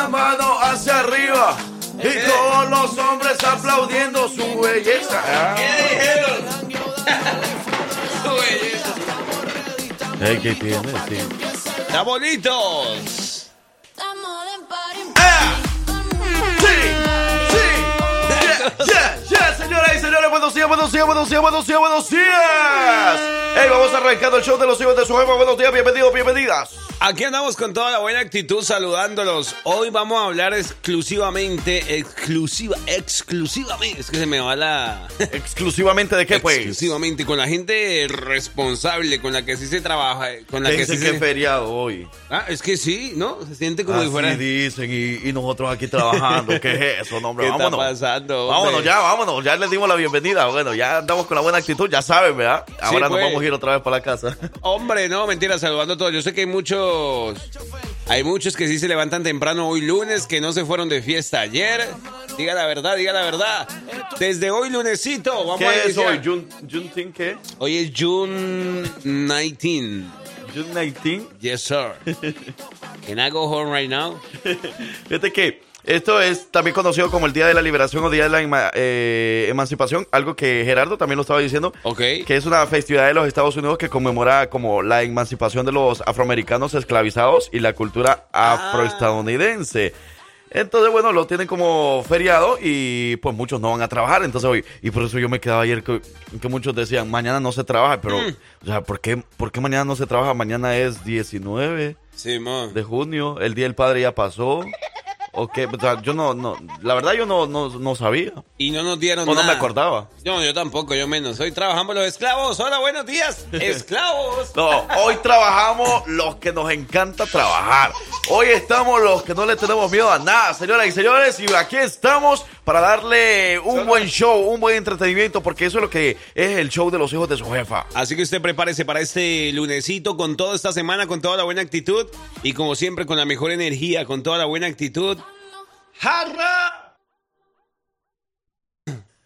La mano hacia arriba. Y todos los hombres aplaudiendo su belleza. Ey, ¿Qué tiene? Sí. ¡Está bonitos! Sí, sí. Yeah, yeah, yeah, señoras y señores, buenos días, buenos días, buenos días, buenos días, buenos días. Hey, vamos arrancando el show de los hijos de su jefa. Buenos días, bienvenidos, bienvenidas. Aquí andamos con toda la buena actitud saludándolos. Hoy vamos a hablar exclusivamente, exclusiva, exclusivamente, es que se me va la... Exclusivamente de qué, pues. Exclusivamente con la gente responsable, con la que sí se trabaja, con la Que sí que se... es feriado hoy. Ah, es que sí, ¿no? Se siente como si Así fuera... dicen y, y nosotros aquí trabajando. ¿Qué es eso, no, hombre? ¿Qué está vámonos. pasando, hombre? Vámonos ya, vámonos. Ya les dimos la bienvenida. Bueno, ya andamos con la buena actitud, ya saben, ¿verdad? Ahora pues. nos vamos a ir otra vez para la casa. Hombre, no, mentira, saludando a todos. Yo sé que hay muchos, hay muchos que sí se levantan temprano hoy lunes, que no se fueron de fiesta ayer. Diga la verdad, diga la verdad. Desde hoy lunesito, vamos a ¿Qué es iniciar. hoy? Jun, Juneteenth, ¿qué? Hoy es June 19. June 19. Yes, sir. Can I go home right now? Fíjate que esto es también conocido como el Día de la Liberación o Día de la Ema- eh, Emancipación, algo que Gerardo también lo estaba diciendo, Ok. que es una festividad de los Estados Unidos que conmemora como la emancipación de los afroamericanos esclavizados y la cultura Ah. afroestadounidense. Entonces, bueno, lo tienen como feriado y pues muchos no van a trabajar. Entonces, hoy, y por eso yo me quedaba ayer que, que muchos decían, mañana no se trabaja, pero, Mm. o sea, ¿por qué, ¿por qué mañana no se trabaja? Mañana es 19 Sí, man. de junio, el Día del Padre ya pasó. ¿O qué? O sea, yo no, no, la verdad yo no, no, no sabía. Y no nos dieron O no me acordaba. No, yo tampoco, yo menos. Hoy trabajamos los esclavos. Hola, buenos días. Esclavos. No, hoy trabajamos los que nos encanta trabajar. Hoy estamos los que no le tenemos miedo a nada, señoras y señores. Y aquí estamos para darle un buen show, un buen entretenimiento, porque eso es lo que es el show de los hijos de su jefa. Así que usted prepárese para este lunesito con toda esta semana, con toda la buena actitud y como siempre con la mejor energía, con toda la buena actitud. ¡Jarra!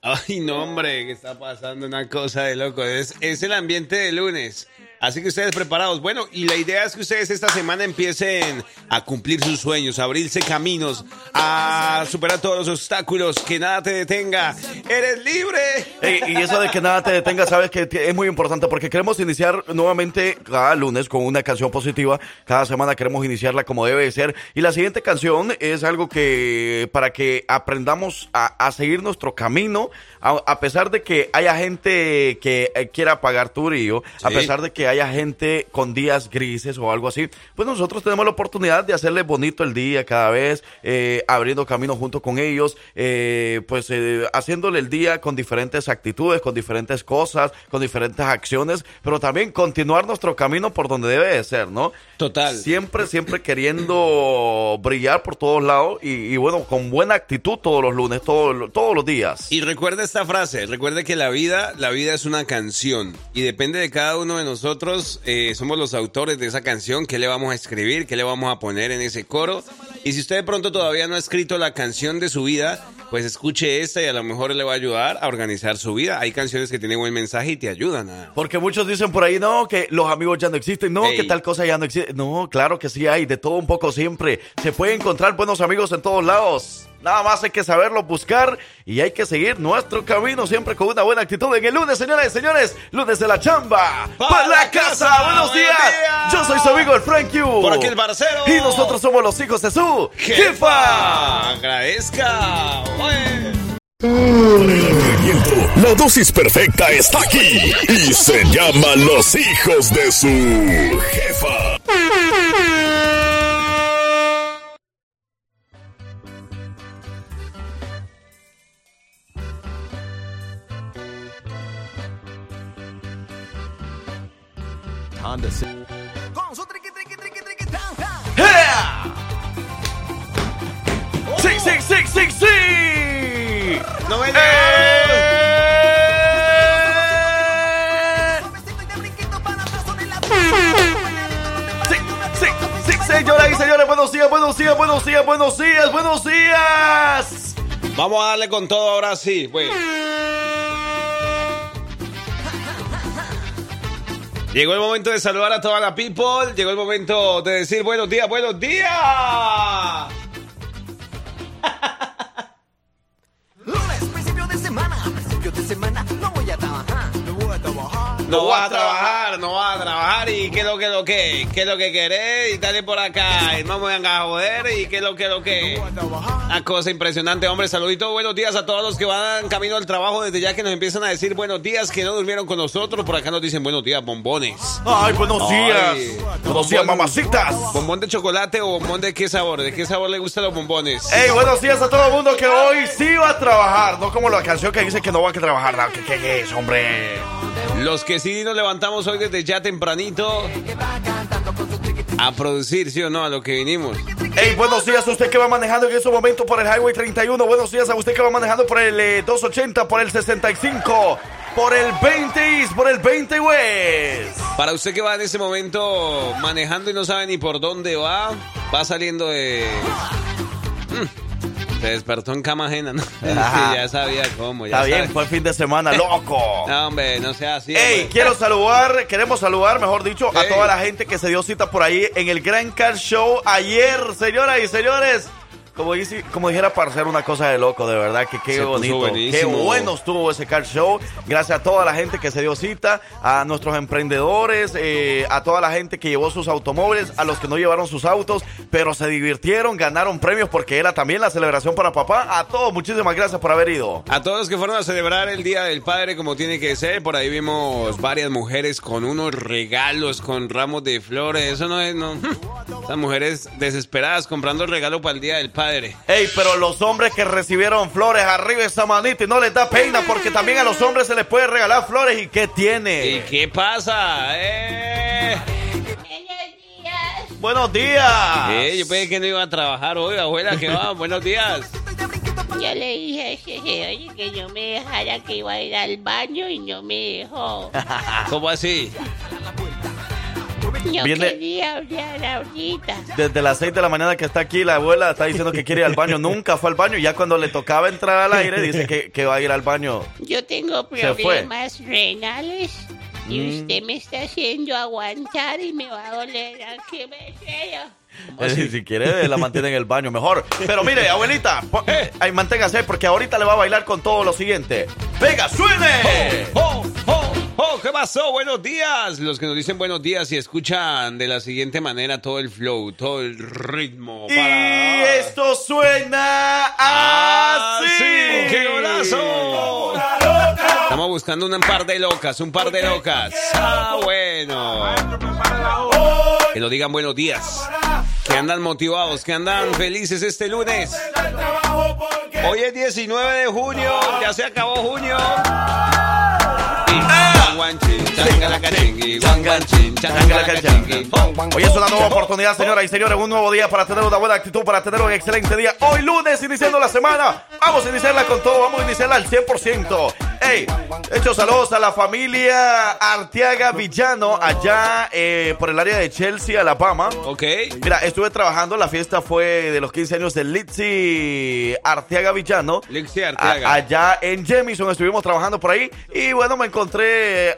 Ay, no, hombre, que está pasando una cosa de loco. Es, es el ambiente de lunes. Así que ustedes preparados. Bueno, y la idea es que ustedes esta semana empiecen a cumplir sus sueños, a abrirse caminos, a superar todos los obstáculos, que nada te detenga. ¡Eres libre! Ey, y eso de que nada te detenga, sabes que es muy importante porque queremos iniciar nuevamente cada lunes con una canción positiva. Cada semana queremos iniciarla como debe de ser. Y la siguiente canción es algo que para que aprendamos a, a seguir nuestro camino, a, a pesar de que haya gente que eh, quiera pagar tu brillo, a Sí. pesar de que haya gente con días grises o algo así, pues nosotros tenemos la oportunidad de hacerle bonito el día cada vez, eh, abriendo camino junto con ellos, eh, pues eh, haciéndole el día con diferentes actitudes, con diferentes cosas, con diferentes acciones, pero también continuar nuestro camino por donde debe de ser, ¿no? Total. Siempre, siempre queriendo brillar por todos lados y, y bueno, con buena actitud todos los lunes, todos, todos los días. Y recuerda esta frase, recuerde que la vida, la vida es una canción y depende de cada uno de nosotros, eh, somos los autores de esa canción, qué le vamos a escribir, qué le vamos a poner en ese coro. Y si usted de pronto todavía no ha escrito la canción de su vida, pues escuche esta y a lo mejor le va a ayudar a organizar su vida. Hay canciones que tienen buen mensaje y te ayudan a... Porque muchos dicen por ahí, no, que los amigos ya no existen, no, Ey. que tal cosa ya no existe. No, claro que sí hay, de todo un poco siempre. Se puede encontrar buenos amigos en todos lados. Nada más hay que saberlo buscar y hay que seguir nuestro camino siempre con una buena actitud en el lunes, señores, señores. Lunes de la chamba. ¡Pa' ¡Para la casa! casa! ¡Buenos ¡Buenos días! días! Yo soy su amigo el Frank Q. Por aquí el Barcero. Y nosotros somos los hijos de su jefa. Agradezca. La dosis perfecta está aquí y se llama Los hijos de su jefa. Darle con todo ahora sí, pues. Llegó el momento de saludar a toda la people. Llegó el momento de decir buenos días, buenos días. Lunes, principio de semana, principio de semana, no voy a trabajar. No voy a trabajar. No va a trabajar, lo que lo que? ¿Qué es lo que querés? Y dale por acá. Y no me vengan a joder. ¿Y qué es lo que lo que? Una cosa impresionante, hombre. Saludito, buenos días a todos los que van camino al trabajo desde ya que nos empiezan a decir buenos días, que no durmieron con nosotros. Por acá nos dicen buenos días, bombones. Ay, buenos días. Ay. Buenos días, mamacitas. ¿Bombón de chocolate o bombón de qué sabor? ¿De qué sabor le gustan los bombones? Hey, buenos días a todo el mundo que hoy sí va a trabajar. No como la canción que dice que no va a trabajar. No, ¿Qué, qué es, hombre? Los que sí nos levantamos hoy desde ya tempranito a producir, ¿sí o no? A lo que vinimos. Hey, buenos días a usted que va manejando en este momento por el Highway 31. Buenos días a usted que va manejando por el eh, 280, por el 65, por el 20 East, por el 20 West. Para usted que va en ese momento manejando y no sabe ni por dónde va, va saliendo de... Mm. Se despertó en cama ajena, ¿no? Ajá. ya sabía cómo, ya Está bien, fue fin de semana, loco. No, hombre, no sea así. Hey, hombre. quiero saludar, queremos saludar, mejor dicho, a Ey. toda la gente que se dio cita por ahí en el Gran Car Show ayer, señoras y señores. Como, dice, como dijera para hacer una cosa de loco, de verdad que qué Se bonito, qué bueno estuvo ese car show. Gracias a toda la gente que se dio cita, a nuestros emprendedores, eh, a toda la gente que llevó sus automóviles, a los que no llevaron sus autos, pero se divirtieron, ganaron premios porque era también la celebración para papá. A todos, muchísimas gracias por haber ido. A todos los que fueron a celebrar el Día del Padre como tiene que ser, por ahí vimos varias mujeres con unos regalos, con ramos de flores. Eso no es, no. Esas mujeres desesperadas comprando regalo para el Día del Padre. Ey, pero los hombres que recibieron flores arriba esa manita y no les da pena porque también a los hombres se les puede regalar flores y qué ¿Y tiene. qué pasa? Eh, Buenos días. Eh, yo pensé que no iba a trabajar hoy, abuela, que va, buenos días. Yo le dije a ese señor que no me dejara que iba a ir al baño y no me dejó. ¿Cómo así? Yo Viene- quería hablar ahorita. Desde las 6 de la mañana que está aquí, la abuela está diciendo que quiere ir al baño. Nunca fue al baño. Ya cuando le tocaba entrar al aire, dice que, que va a ir al baño. Yo tengo problemas renales y Mm. usted me está haciendo aguantar y me va a doler aquí me feo. Eh, Si quiere, la mantiene en el baño mejor. Pero mire, abuelita, ahí manténgase porque ahorita le va a bailar con todo lo siguiente. ¡Venga, suene! ¡Oh, oh, ¿Qué pasó? Buenos días. Los que nos dicen buenos días y escuchan de la siguiente manera todo el flow, todo el ritmo. Y para- esto suena así. ¡Sí! ¡Qué golazo! Estamos buscando un par de locas, un par de locas. Ah, bueno. Que lo digan buenos días. Que andan motivados, que andan felices este lunes. Hoy es 19 de junio, ya se acabó junio. Hoy es una nueva oportunidad, señoras y señores, un nuevo día para tener una buena actitud, para tener un excelente día. Hoy lunes, iniciando la semana, vamos a iniciarla con todo, vamos a iniciarla al 100%. Hey, hecho saludos a la familia Arteaga Villano, allá eh, por el área de Chelsea, Alabama. Ok. Mira, estuve trabajando, la fiesta fue de los 15 años de Litzy Arteaga Villano. A- Arteaga. allá en Jemison estuvimos trabajando por ahí y bueno, me encontré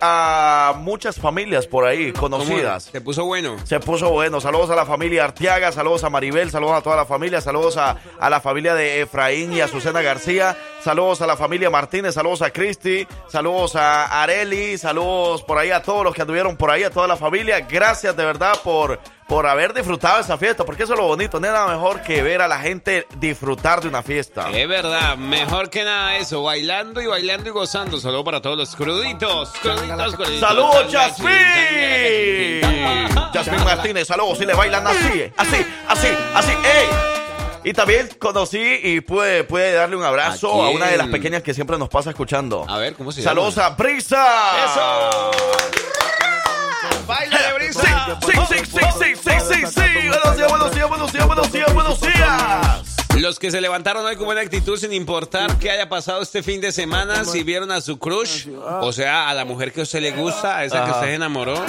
a muchas familias por ahí conocidas. Se puso bueno. Se puso bueno. Saludos a la familia Arteaga, saludos a Maribel, saludos a toda la familia, saludos a, a la familia de Efraín y Azucena García, saludos a la familia Martínez, saludos a Cristi, saludos a Areli, saludos por ahí a todos los que anduvieron por ahí, a toda la familia. Gracias de verdad por, por haber disfrutado esa fiesta, porque eso es lo bonito. No nada mejor que ver a la gente disfrutar de una fiesta. Es verdad, mejor que nada eso, bailando y bailando y gozando. Solo para todos los cruditos, cruditos, cruditos. ¡Saludos, Jasmine! Jasmine Martínez, saludos. Si le bailan así, así, así, así, ¡ey! Y también conocí y pude, pude darle un abrazo ¿A a, una de las pequeñas que siempre nos pasa escuchando. A ver, ¿cómo se Saludos llama? a Brisa. ¡Eso! ¡Baila de brisa! sí, sí, sí, sí, sí, sí, sí. Buenos días, buenos días, buenos días, buenos días, buenos días. Los que se levantaron hoy con buena actitud sin importar qué haya pasado este fin de semana, si vieron a su crush, o sea, a la mujer que a usted le gusta, a esa que usted se enamoró,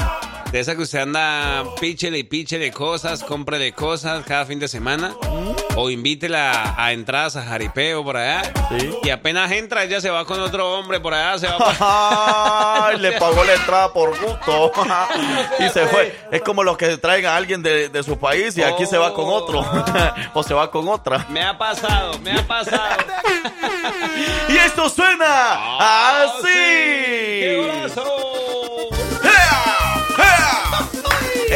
de esa que usted anda píchele y píchele cosas, cómprele cosas cada fin de semana, o invítela a entradas a jaripeo por allá, Sí. y apenas entra ella se va con otro hombre por allá, se va pa- Ay, le pagó la entrada por gusto. y se fue. Es como los que traen a alguien de, de su país y aquí se va con otro. o se va con otra. Me ha pasado, me ha pasado. Y esto suena así. ¡Qué golazo!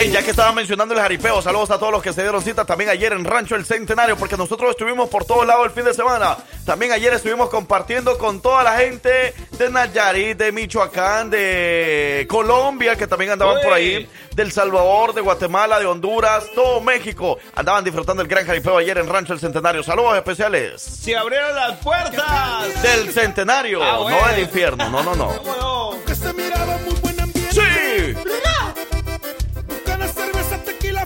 Ey, ya que estaba mencionando el jaripeo, saludos a todos los que se dieron cita también ayer en Rancho El Centenario, porque nosotros estuvimos por todos lados el fin de semana. También ayer estuvimos compartiendo con toda la gente de Nayarit, de Michoacán, de Colombia, que también andaban Uy. por ahí, del Salvador, de Guatemala, de Honduras, todo México. Andaban disfrutando el gran jaripeo ayer en Rancho El Centenario. Saludos especiales ¡Se abrieron las puertas! del Centenario, Ah, bueno. no del infierno, no, no, no. ¿Cómo no? Que se miraba muy buen ambiente. ¡Sí!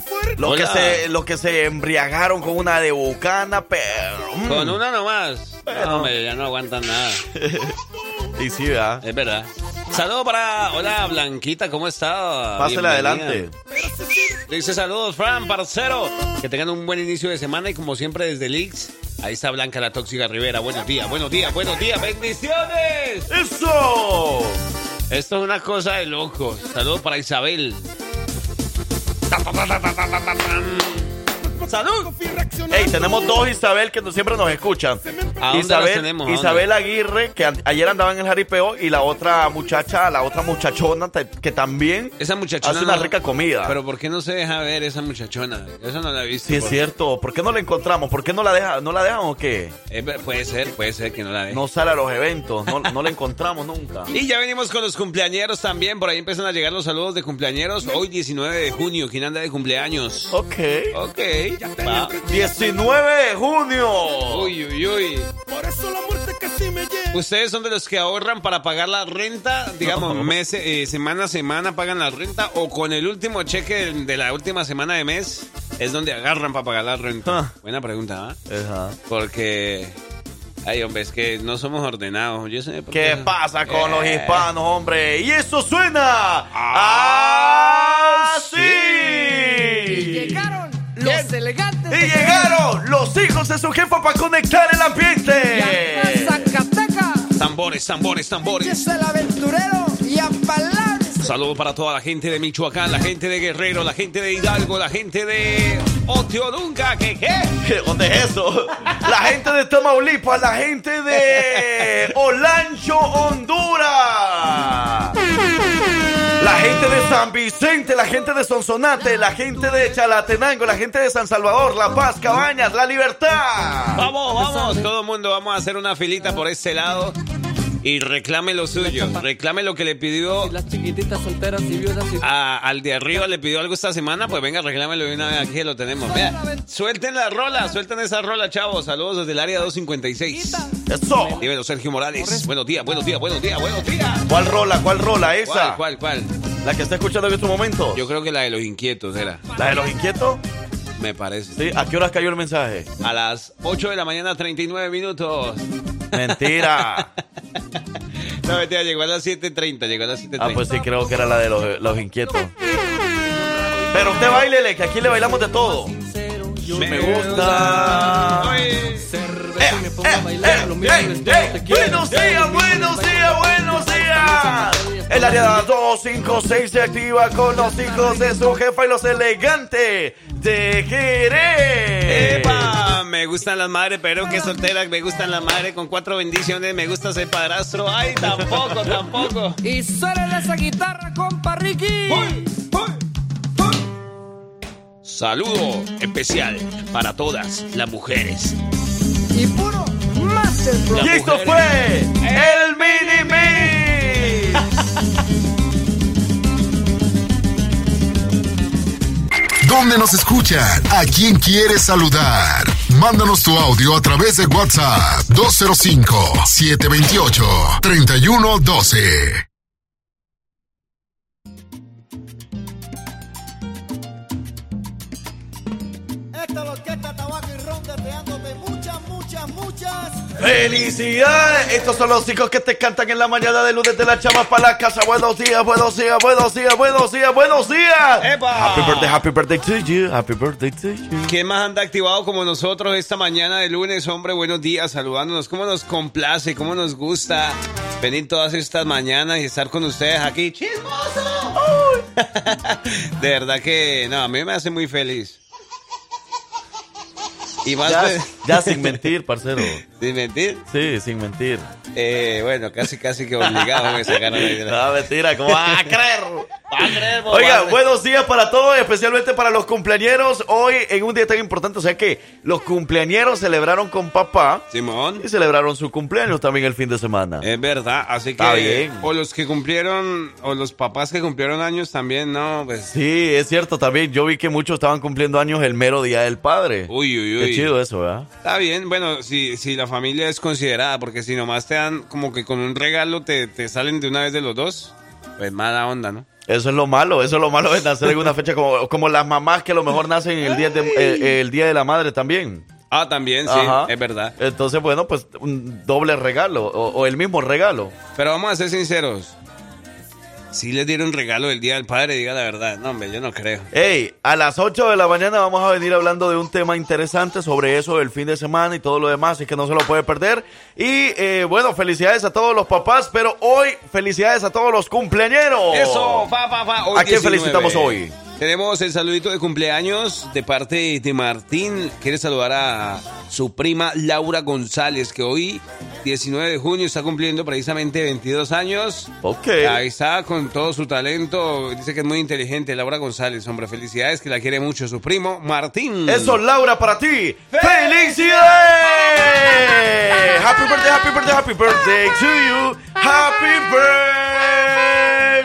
Fuerte. Los que, Hola. se, los que se embriagaron con una de bucana, pero... mm, Con una nomás. No, hombre, ya no aguantan nada. Y sí, ¿verdad? Es verdad. Saludos para. Hola, Blanquita, ¿cómo está? Bienvenida. adelante. Dice saludos, Fran, parcero. Que tengan un buen inicio de semana y como siempre desde Leaks. Ahí está Blanca la Tóxica Rivera. Buenos días, buenos días, buenos días. ¡Bendiciones! ¡Eso! Esto es una cosa de locos. Saludos para Isabel. Thank you. ¡Salud! Ey, tenemos dos Isabel que siempre nos escuchan. ¿A dónde Isabel, tenemos? Isabel Aguirre, que ayer andaba en el jaripeo, y la otra muchacha, la otra muchachona, que también Esa muchachona. hace una no- rica comida. Pero ¿por qué no se deja ver esa muchachona? Eso no la he visto. sí, es cierto. ¿Por qué no la encontramos? ¿Por qué no la, deja, no la dejan o qué? Ver- puede ser, puede ser que no la deje. No sale a los eventos, no, no la encontramos nunca. Y ya venimos con los cumpleañeros también. Por ahí empiezan a llegar los saludos de cumpleañeros. Hoy 19 de junio. ¿Quién anda de cumpleaños? Ok. Ok. Va. 19 de junio. Uy, uy, uy. Por eso la muerte casi me lleva. ¿Ustedes son de los que ahorran para pagar la renta? Digamos, mes, eh, semana a semana pagan la renta. ¿O con el último cheque de, de la última semana de mes es donde agarran para pagar la renta? Ah. Buena pregunta, ¿ah? Ajá. Porque... Ay, hombre, es que no somos ordenados. Yo sé por ¿Qué pasa con los Eh. hispanos, hombre? Y eso suena así. Llegaron los elegantes Y llegaron los hijos de su jefa para conectar el ambiente. Zacatecas. Tambores, tambores, tambores. Es el aventurero y a palabras. Saludo para toda la gente de Michoacán, la gente de Guerrero, la gente de Hidalgo, la gente de Oteodunca, que qué. ¿Qué? ¿Dónde es eso? La gente de Tamaulipas, la gente de Olancho, Honduras. La gente de San Vicente, la gente de Sonsonate, la gente de Chalatenango, la gente de San Salvador, La Paz, Cabañas, La Libertad. Vamos, vamos, todo el mundo, vamos a hacer una filita por este lado y reclame lo suyo, reclame lo que le pidió Las chiquititas solteras y viudas y... a- al de arriba, le pidió algo esta semana, pues venga, reclámelo de una vez, aquí lo tenemos. Vea, suelten la rola, suelten esa rola, chavos, saludos desde el área 256. Eso. Dímelo, Sergio Morales. Buenos días, buenos días, buenos días, buenos días. ¿Cuál rola? ¿Cuál rola? Esa. ¿Cuál, cuál, cuál? La que está escuchando en este momento. Yo creo que la de los inquietos era, ¿La de los inquietos? me parece. Sí. ¿A qué horas cayó el mensaje? A las 8 de la mañana, 39 minutos. Mentira. No, mentira, llegó a las 7.30, llegó a las 7.30. Ah, pues sí, creo que era la de los, los inquietos. Pero usted bailele, que aquí le bailamos de todo. Me gusta. Oye, Cerveza y me pongo a Eh, bailar, lo mío eh, eh, te quiero. buenos días, buenos días, buenos días. El área 256 se activa con los hijos de su jefa y los elegantes de Jerez. ¡Epa! Me gustan las madres, pero que solteras. Me gustan las madres con cuatro bendiciones. Me gusta ser padrastro. ¡Ay, tampoco, tampoco! Y suena esa guitarra, compa Ricky. Saludo especial para todas las mujeres y puro Masterpro. Y esto fue el Mini Mix. ¿Dónde nos escuchan? ¿A quién quieres saludar? Mándanos tu audio a través de WhatsApp 205 728 3112. ¡Felicidades! Estos son los hijos que te cantan en la mañana de lunes de la chama para la casa. Buenos días, buenos días, buenos días, buenos días, buenos días. ¡Epa! Happy birthday, happy birthday to you. Happy birthday to you. ¿Quién más anda activado como nosotros esta mañana de lunes? Hombre, buenos días, saludándonos. ¿Cómo nos complace? ¿Cómo nos gusta venir todas estas mañanas y estar con ustedes aquí? ¡Chismoso! de verdad que, no, a mí me hace muy feliz. Y más Ya, de- ya sin mentir, parcero. ¿Sin mentir? Sí, sin mentir. Eh, bueno, casi, casi que obligado me sacaron ahí de la- No, mentira, ¿cómo vas a creer? Va a creer, vos, Oiga, buenos días para todos, especialmente para los cumpleañeros. Hoy, en un día tan importante, o sea que los cumpleañeros celebraron con papá Simón. y celebraron su cumpleaños también el fin de semana. Es verdad, así que Está bien. o los que cumplieron, o los papás que cumplieron años también, ¿no? Pues, Sí, es cierto también. Yo vi que muchos estaban cumpliendo años el mero día del padre. uy, uy, Qué uy. chido eso, ¿verdad? Está bien, bueno, si, si la familia es considerada, porque si nomás te dan como que con un regalo te, te salen de una vez de los dos, pues mala onda, ¿no? Eso es lo malo, eso es lo malo de nacer en una fecha como, como las mamás que a lo mejor nacen el día de, el día de la madre también. Ah, también, sí, Ajá. es verdad. Entonces, bueno, pues un doble regalo o, o el mismo regalo. Pero vamos a ser sinceros. Si les dieron regalo el Día del Padre, diga la verdad. No, hombre, yo no creo. Hey, a las 8 de la mañana vamos a venir hablando de un tema interesante sobre eso del fin de semana y todo lo demás, así que no se lo puede perder. Y eh, bueno, felicidades a todos los papás, pero hoy felicidades a todos los cumpleañeros. Eso, pa, pa, pa. ¿A quién 19. felicitamos hoy? Tenemos el saludito de cumpleaños de parte de Martín. Quiere saludar a su prima Laura González, que hoy, 19 de junio, está cumpliendo precisamente 22 años. Ok. Ahí está con todo su talento. Dice que es muy inteligente. Laura González, hombre, felicidades, que la quiere mucho su primo Martín. Eso, Laura, para ti. ¡Felicidades! Happy birthday, happy birthday, happy birthday to you. Happy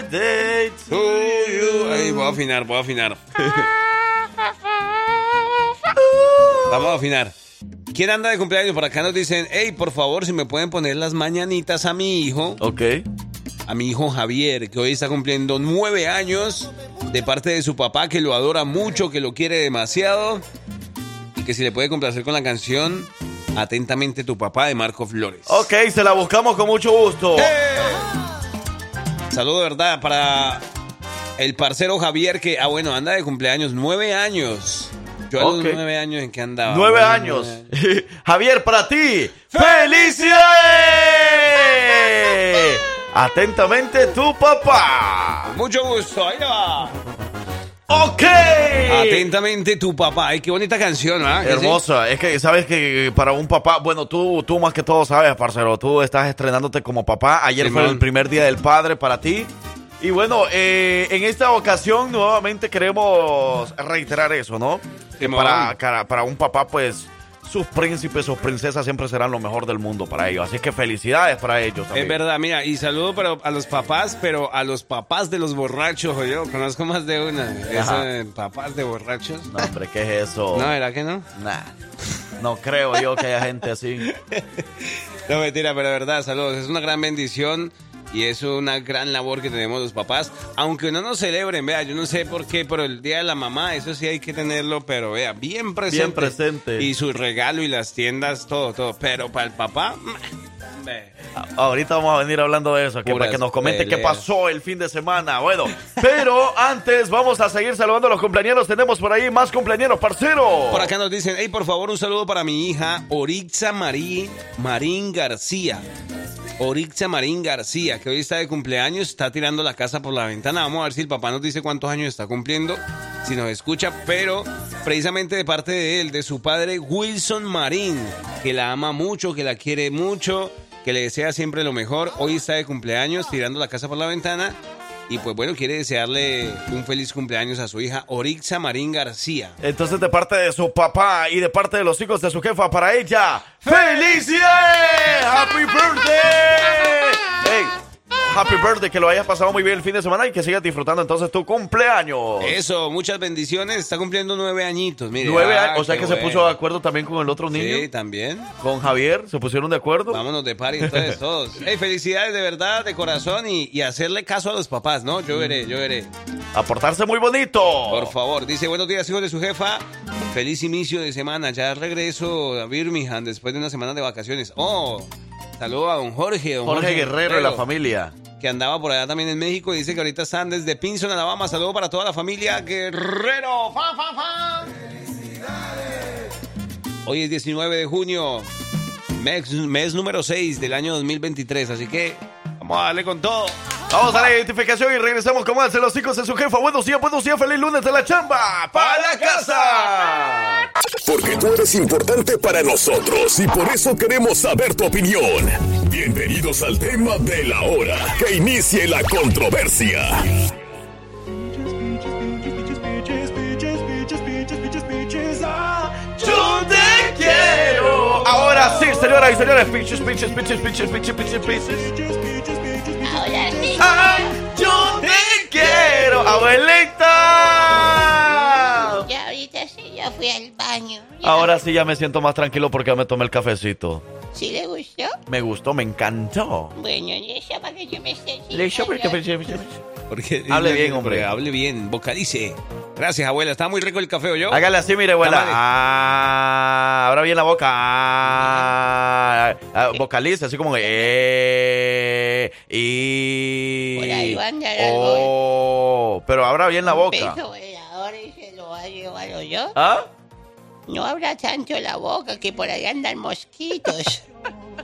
birthday to you. Voy a afinar, voy a afinar. Vamos a afinar. ¿Quién anda de cumpleaños? Por acá nos dicen, hey, por favor, si me pueden poner las mañanitas a mi hijo, Ok. a mi hijo Javier, que hoy está cumpliendo nueve años, de parte de su papá, que lo adora mucho, que lo quiere demasiado, y que si le puede complacer con la canción Atentamente tu papá de Marco Flores. Ok, se la buscamos con mucho gusto. Saludo de verdad para el parcero Javier, que, ah, bueno, anda de cumpleaños, nueve años. Yo a los nueve años, ¿en qué andaba? Nueve Bueno, años. nueve Javier, para ti. ¡Felicidades! Atentamente, tu papá. Mucho gusto, ahí va. Ok. Atentamente tu papá. Ay, qué bonita canción, ¿ah? ¿Que sí? Hermosa, es que sabes que para un papá, bueno, tú, tú más que todo sabes, parcero, tú estás estrenándote como papá. Ayer fue el primer día del padre para ti. Y bueno, eh, en esta ocasión nuevamente queremos reiterar eso, ¿no? Que para, cara- para un papá, pues, sus príncipes, sus princesas siempre serán lo mejor del mundo para ellos. Así que felicidades para ellos también. Es verdad, mira, y saludo pero a los papás, pero a los papás de los borrachos, yo conozco más de una. Eso de papás de borrachos. No, hombre, ¿qué es eso? No, ¿verdad que no? Nah. No creo yo que haya gente así. No, mentira, pero de verdad, saludos. Es una gran bendición y es una gran labor que tenemos los papás. Aunque no nos celebren, vea, yo no sé por qué, pero el Día de la Mamá, eso sí hay que tenerlo, pero vea, bien presente. Bien presente. Y su regalo y las tiendas, todo, todo. Pero para el papá, Ahorita vamos a venir hablando de eso, aquí, para que nos comente qué pasó el fin de semana. Bueno, pero antes vamos a seguir saludando a los cumpleaños. Tenemos por ahí más cumpleaños, parcero. Por acá nos dicen, hey, por favor, un saludo para mi hija Orixa Marín, Marín García. Orixa Marín García, que hoy está de cumpleaños, está tirando la casa por la ventana. Vamos a ver si el papá nos dice cuántos años está cumpliendo, si nos escucha, pero precisamente de parte de él, de su padre Wilson Marín, que la ama mucho, que la quiere mucho, que le desea siempre lo mejor. Hoy está de cumpleaños, tirando la casa por la ventana. Y pues bueno, quiere desearle un feliz cumpleaños a su hija Orixa Marín García. Entonces, de parte de su papá y de parte de los hijos de su jefa, para ella, ¡Felicidades! ¡Happy birthday! Hey, happy birthday, que lo hayas pasado muy bien el fin de semana y que sigas disfrutando entonces tu cumpleaños. Eso, muchas bendiciones. Está cumpliendo nueve añitos. Mire, Nueve ah, años, o sea que se puso de acuerdo también con el otro niño, Sí, también. con Javier, se pusieron de acuerdo. Vámonos de party entonces todos. Hey, felicidades de verdad, de corazón y, y hacerle caso a los papás, ¿no? Yo veré, yo veré. A portarse muy bonito. Por favor, dice buenos días, hijos de su jefa. Feliz inicio de semana. Ya regreso a Birmingham después de una semana de vacaciones. Oh, saludo a don Jorge. Don Jorge Guerrero y la familia. Que andaba por allá también en México. Dice que ahorita están desde Pinson, Alabama. Saludo para toda la familia Guerrero. ¡Fa, fa, fa! Hoy es 19 de junio, mes, mes número 6 del año 2023. Así que vamos a darle con todo. Vamos a la identificación y regresamos con más de los hijos de su jefa. Buenos días, buenos días, feliz lunes de la chamba. ¡Para la casa! Porque tú eres importante para nosotros y por eso queremos saber tu opinión. Bienvenidos al tema de la hora. Que inicie la controversia. Yo te quiero. Ahora sí, señoras y señores. Pinches, pinches, pinches, pinches, pinches, pinches, pinches. Ahora sí. Ah, yo te quiero, abuelita. Fui al baño. Ahora sí ya me siento más tranquilo porque ya me tomé el cafecito. ¿Sí le gustó? Me gustó, me encantó. Bueno, le llama para que yo me esté Le echó Porque Hable bien, hombre. Hable bien, vocalice. Gracias, abuela. Está muy rico el café, yo. Hágale así, mire, abuela. Ah, abra bien la boca. Ah, ah, vocalice, así como eh, y. Por ahí va a andar Oh, pero abra bien la boca. Y yo. ¿Ah? No abra tanto la boca que por ahí andan mosquitos.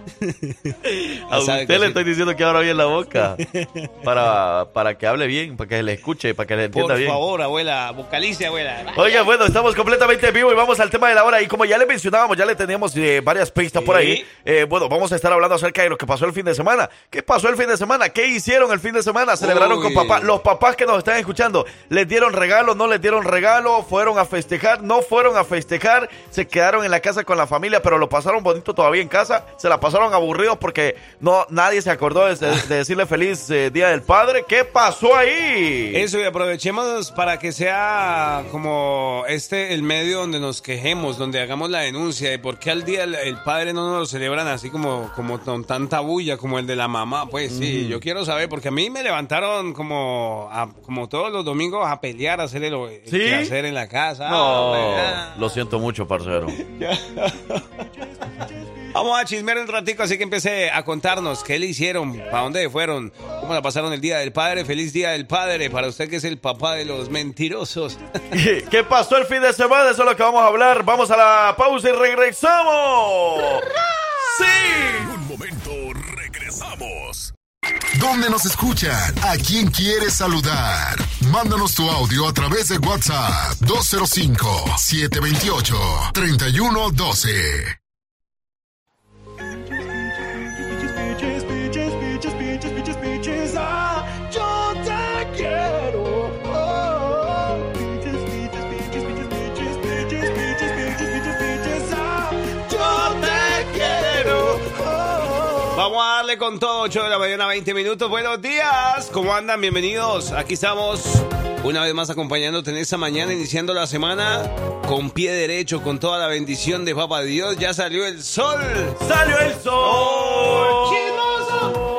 A usted le sí. estoy diciendo que abra bien la boca. Para, para que hable bien, para que le escuche, para que le entienda Por bien. favor, abuela. Vocalice, abuela. Oiga, bueno, estamos completamente en vivo y vamos al tema de la hora. Y como ya le mencionábamos, ya le teníamos eh, varias pistas por ahí. eh, bueno, vamos a estar hablando acerca de lo que pasó el fin de semana. ¿Qué pasó el fin de semana? ¿Qué hicieron el fin de semana? ¿Celebraron Uy. con papá? Los papás que nos están escuchando, ¿les dieron regalo? ¿No les dieron regalo? ¿Fueron a festejar? ¿No fueron a festejar? ¿Se quedaron en la casa con la familia, pero lo pasaron bonito todavía en casa? ¿Se la pasaron aburridos porque no nadie se acordó de, de decirle feliz eh, Día del Padre? ¿Qué pasó ahí? Eso, y aprovechemos para que sea como este el medio donde nos quejemos, donde hagamos la denuncia de por qué al día el, el padre no nos lo celebran así como, como con tanta bulla como el de la mamá. Pues sí, yo quiero saber, porque a mí me levantaron como, a- como todos los domingos a pelear, a hacer el, el ¿Sí? quehacer en la casa. No, Ah, lo siento mucho, parcero. Vamos a chismear un ratico, así que empecé a contarnos qué le hicieron, para dónde fueron, cómo la pasaron el Día del Padre. Feliz Día del Padre para usted que es el papá de los mentirosos. ¿Qué pasó el fin de semana? Eso es lo que vamos a hablar. Vamos a la pausa y regresamos. ¡Sí! En un momento regresamos. ¿Dónde nos escuchan? ¿A quién quieres saludar? Mándanos tu audio a través de WhatsApp 205 728 3112. Darle con todo, 8 de la mañana, 20 minutos. Buenos días, ¿cómo andan? Bienvenidos. Aquí estamos una vez más acompañándote en esta mañana, iniciando la semana con pie derecho, con toda la bendición de Papá Dios. Ya salió el sol. ¡Salió el sol!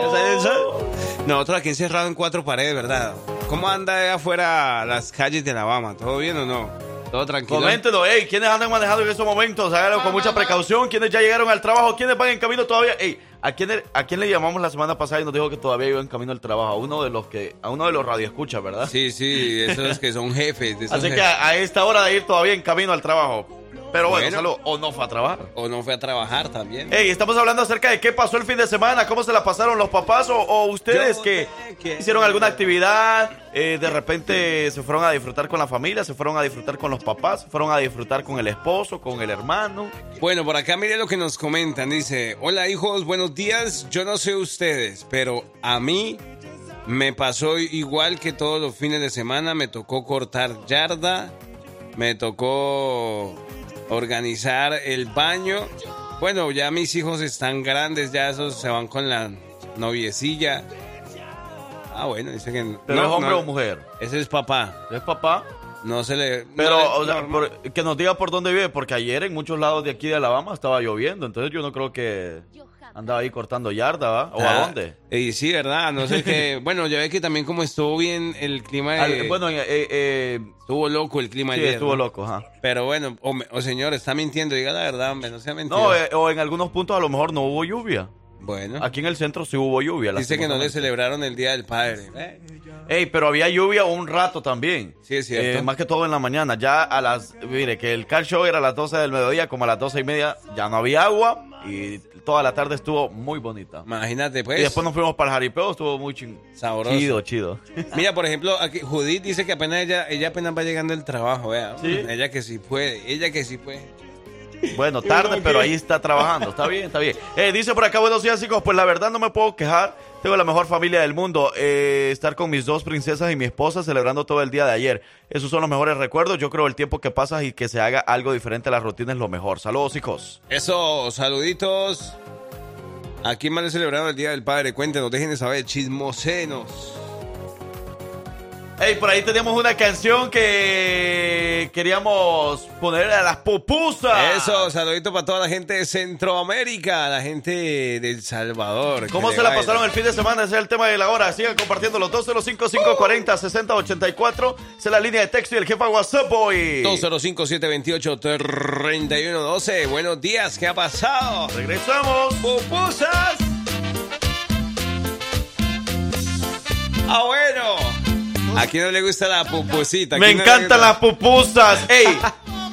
¿Ya salió el sol? Nosotros aquí encerrados en cuatro paredes, ¿verdad? ¿Cómo anda allá afuera las calles de Alabama? ¿Todo bien o no? ¿Todo tranquilo? Coméntenos, hey, ¿quiénes andan manejando en estos momentos? Háganlo con mucha precaución. ¿Quiénes ya llegaron al trabajo? ¿Quiénes van en camino todavía? Hey, ¿a quién, ¿a quién le llamamos la semana pasada y nos dijo que todavía iba en camino al trabajo? A uno de los que, a uno de los radioescuchas, ¿verdad? Sí, sí, esos que son jefes. de esos Así que a esta hora de ir todavía en camino al trabajo. Pero bueno, Bueno. salud. O no fue a trabajar. O no fue a trabajar también. Hey, estamos hablando acerca de qué pasó el fin de semana, cómo se la pasaron los papás o, o ustedes que hicieron alguna actividad, eh, de repente se fueron a disfrutar con la familia, se fueron a disfrutar con los papás, se fueron a disfrutar con el esposo, con el hermano. Bueno, por acá mire lo que nos comentan. Dice, hola hijos, buenos días. Yo no sé ustedes, pero a mí me pasó igual que todos los fines de semana. Me tocó cortar yarda, me tocó organizar el baño. Bueno, ya mis hijos están grandes, ya esos se van con la noviecilla. Ah, bueno, dice que... ¿Pero no, es hombre no, o mujer? Ese es papá. ¿Es papá? No se le... Pero, no, o sea, no, por- que nos diga por dónde vive, porque ayer en muchos lados de aquí de Alabama estaba lloviendo, entonces yo no creo que andaba ahí cortando yarda, ¿va? ¿O a Ah, dónde? Y sí, ¿verdad? No sé qué... Bueno, ya ve que también como estuvo bien el clima... de- Al- bueno, eh, eh, Estuvo loco el clima sí, ayer. estuvo ¿no? loco, ajá. Pero bueno, o, o señor, está mintiendo, diga la verdad, hombre, no sea mentiroso. No, eh, o en algunos puntos a lo mejor no hubo lluvia. bueno, Aquí en el centro sí hubo lluvia. dice que no le celebraron el Día del Padre. Eh, Ey, pero había lluvia un rato también. Sí, es cierto. Eh, más que todo en la mañana. Ya a las. Mire, que el car show era a las 12 del mediodía, como a las 12 y media ya no había agua. Y toda la tarde estuvo muy bonita. Imagínate, pues. y después nos fuimos para el jaripeo, estuvo muy ching... Sabroso. chido, chido. Mira, por ejemplo, aquí Judith dice que apenas ella, ella apenas va llegando del trabajo, vea. Sí. Ella que sí puede, ella que sí puede. Bueno, tarde, pero ahí está trabajando. Está bien, está bien. Eh, dice por acá, buenos días, chicos. Pues la verdad no me puedo quejar. Tengo la mejor familia del mundo. Eh, estar con mis dos princesas y mi esposa celebrando todo el día de ayer. Esos son los mejores recuerdos. Yo creo el tiempo que pasa y que se haga algo diferente a la rutina es lo mejor. Saludos, chicos. Eso, saluditos. ¿A quién más le celebraron el Día del Padre? Cuéntenos, dejen de saber, chismosenos. Hey, por ahí teníamos una canción que queríamos poner a las pupusas. Eso, saludito para toda la gente de Centroamérica, la gente de El Salvador. ¿Cómo se la baila. pasaron el fin de semana? Ese es el tema de la hora. Sigan compartiendo los 205-540-6084. Esa es la línea de texto y el jefa WhatsApp hoy. 205-728-3112. Buenos días, ¿qué ha pasado? Regresamos. ¡Pupusas! Ah, bueno. ¿A quién no le gusta la pupusita? ¿A Me no encantan las pupusas. Ey,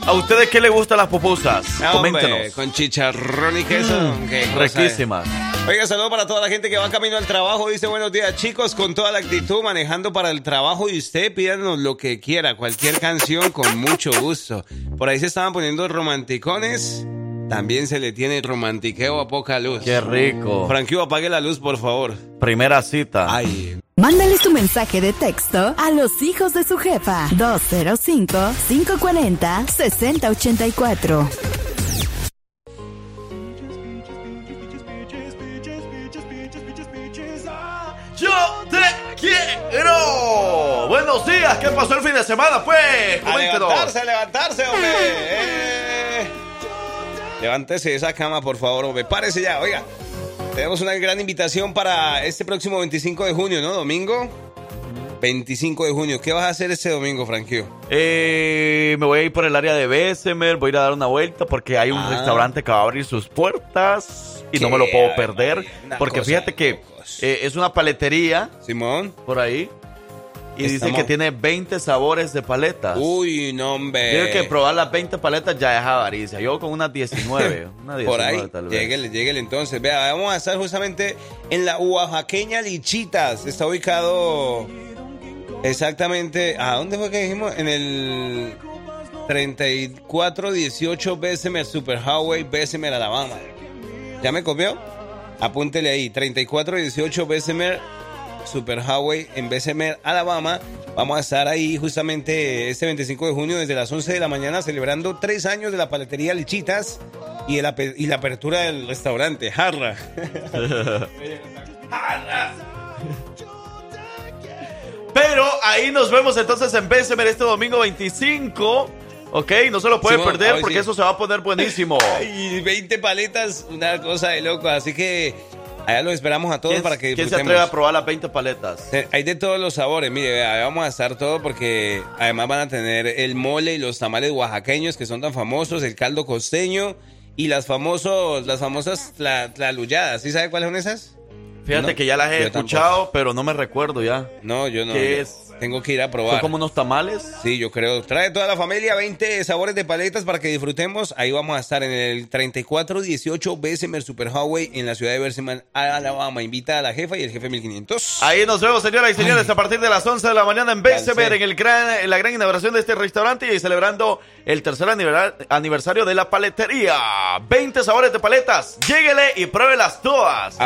¿a ustedes qué les gustan las pupusas? Ah, hombre, con chicharrón y queso. qué cosa, eh. Riquísimas. Oiga, saludo para toda la gente que va camino al trabajo. Dice buenos días, chicos, con toda la actitud, manejando para el trabajo. Y usted pídanos lo que quiera, cualquier canción, con mucho gusto. Por ahí se estaban poniendo romanticones. También se le tiene romantiqueo a poca luz. Qué rico. Frankie, apague la luz, por favor. Primera cita. Ay, Mándale tu mensaje de texto a los hijos de su jefa 205-540-6084. Yo te quiero. Buenos días. ¿Qué pasó el fin de semana? Pues, a levantarse, a levantarse, hombre. Eh. Levántese de esa cama, por favor, hombre. Párese ya, oiga. Tenemos una gran invitación para este próximo 25 de junio, ¿no? Domingo. 25 de junio. ¿Qué vas a hacer este domingo, Franquillo? Eh, me voy a ir por el área de Bessemer, voy a ir a dar una vuelta porque hay un Ah. restaurante que va a abrir sus puertas y no me lo puedo perder porque cosa fíjate que eh, es una paletería Simón. por ahí y dice Estamos- que tiene 20 sabores de paletas. Uy, no, hombre. Tiene que probar las 20 paletas ya es avaricia. Yo con unas 19, una 19 Por ahí, tal vez. lléguele, lléguele entonces. Vea, vamos a estar justamente en la oaxaqueña Lichitas. Está ubicado exactamente. ¿A dónde fue que dijimos? En el 3418 Bessemer Superhighway, Bessemer, Alabama. ¿Ya me copió? Apúntele ahí. 3418 Bessemer Superhighway en Bessemer, Alabama. Vamos a estar ahí justamente este 25 de junio desde las 11 de la mañana celebrando tres años de la paletería Lichitas y, el ape- y la apertura del restaurante Jarra. Pero ahí nos vemos entonces en Bessemer este domingo 25. Ok, no se lo puede Simón, perder porque sí. eso se va a poner buenísimo. y 20 paletas, una cosa de loco. Así que allá los esperamos a todos ¿Quién, para que quién se disfrutemos. atreve a probar las 20 paletas? Eh, Hay de todos los sabores, mire, vamos a estar todo porque además van a tener el mole y los tamales oaxaqueños que son tan famosos, el caldo costeño y las famosos, las famosas tla- tlaluyadas. ¿Sí sabe cuáles son esas? Fíjate No, que ya las he escuchado, pero no me recuerdo ya. No, yo no. ¿Qué yo es? Tengo que ir a probar. Son como unos tamales. Sí, yo creo. Trae toda la familia 20 sabores de paletas para que disfrutemos. Ahí vamos a estar en el 3418 Bessemer Superhighway en la ciudad de Bessemer, Alabama. Invita a la jefa y el jefe 1500. Ahí nos vemos, señoras y señores, a partir de las 11 de la mañana en Bessemer, en, el gran, en la gran inauguración de este restaurante y celebrando el tercer aniversa- aniversario de la paletería. 20 sabores de paletas. Lléguele y pruébelas todas.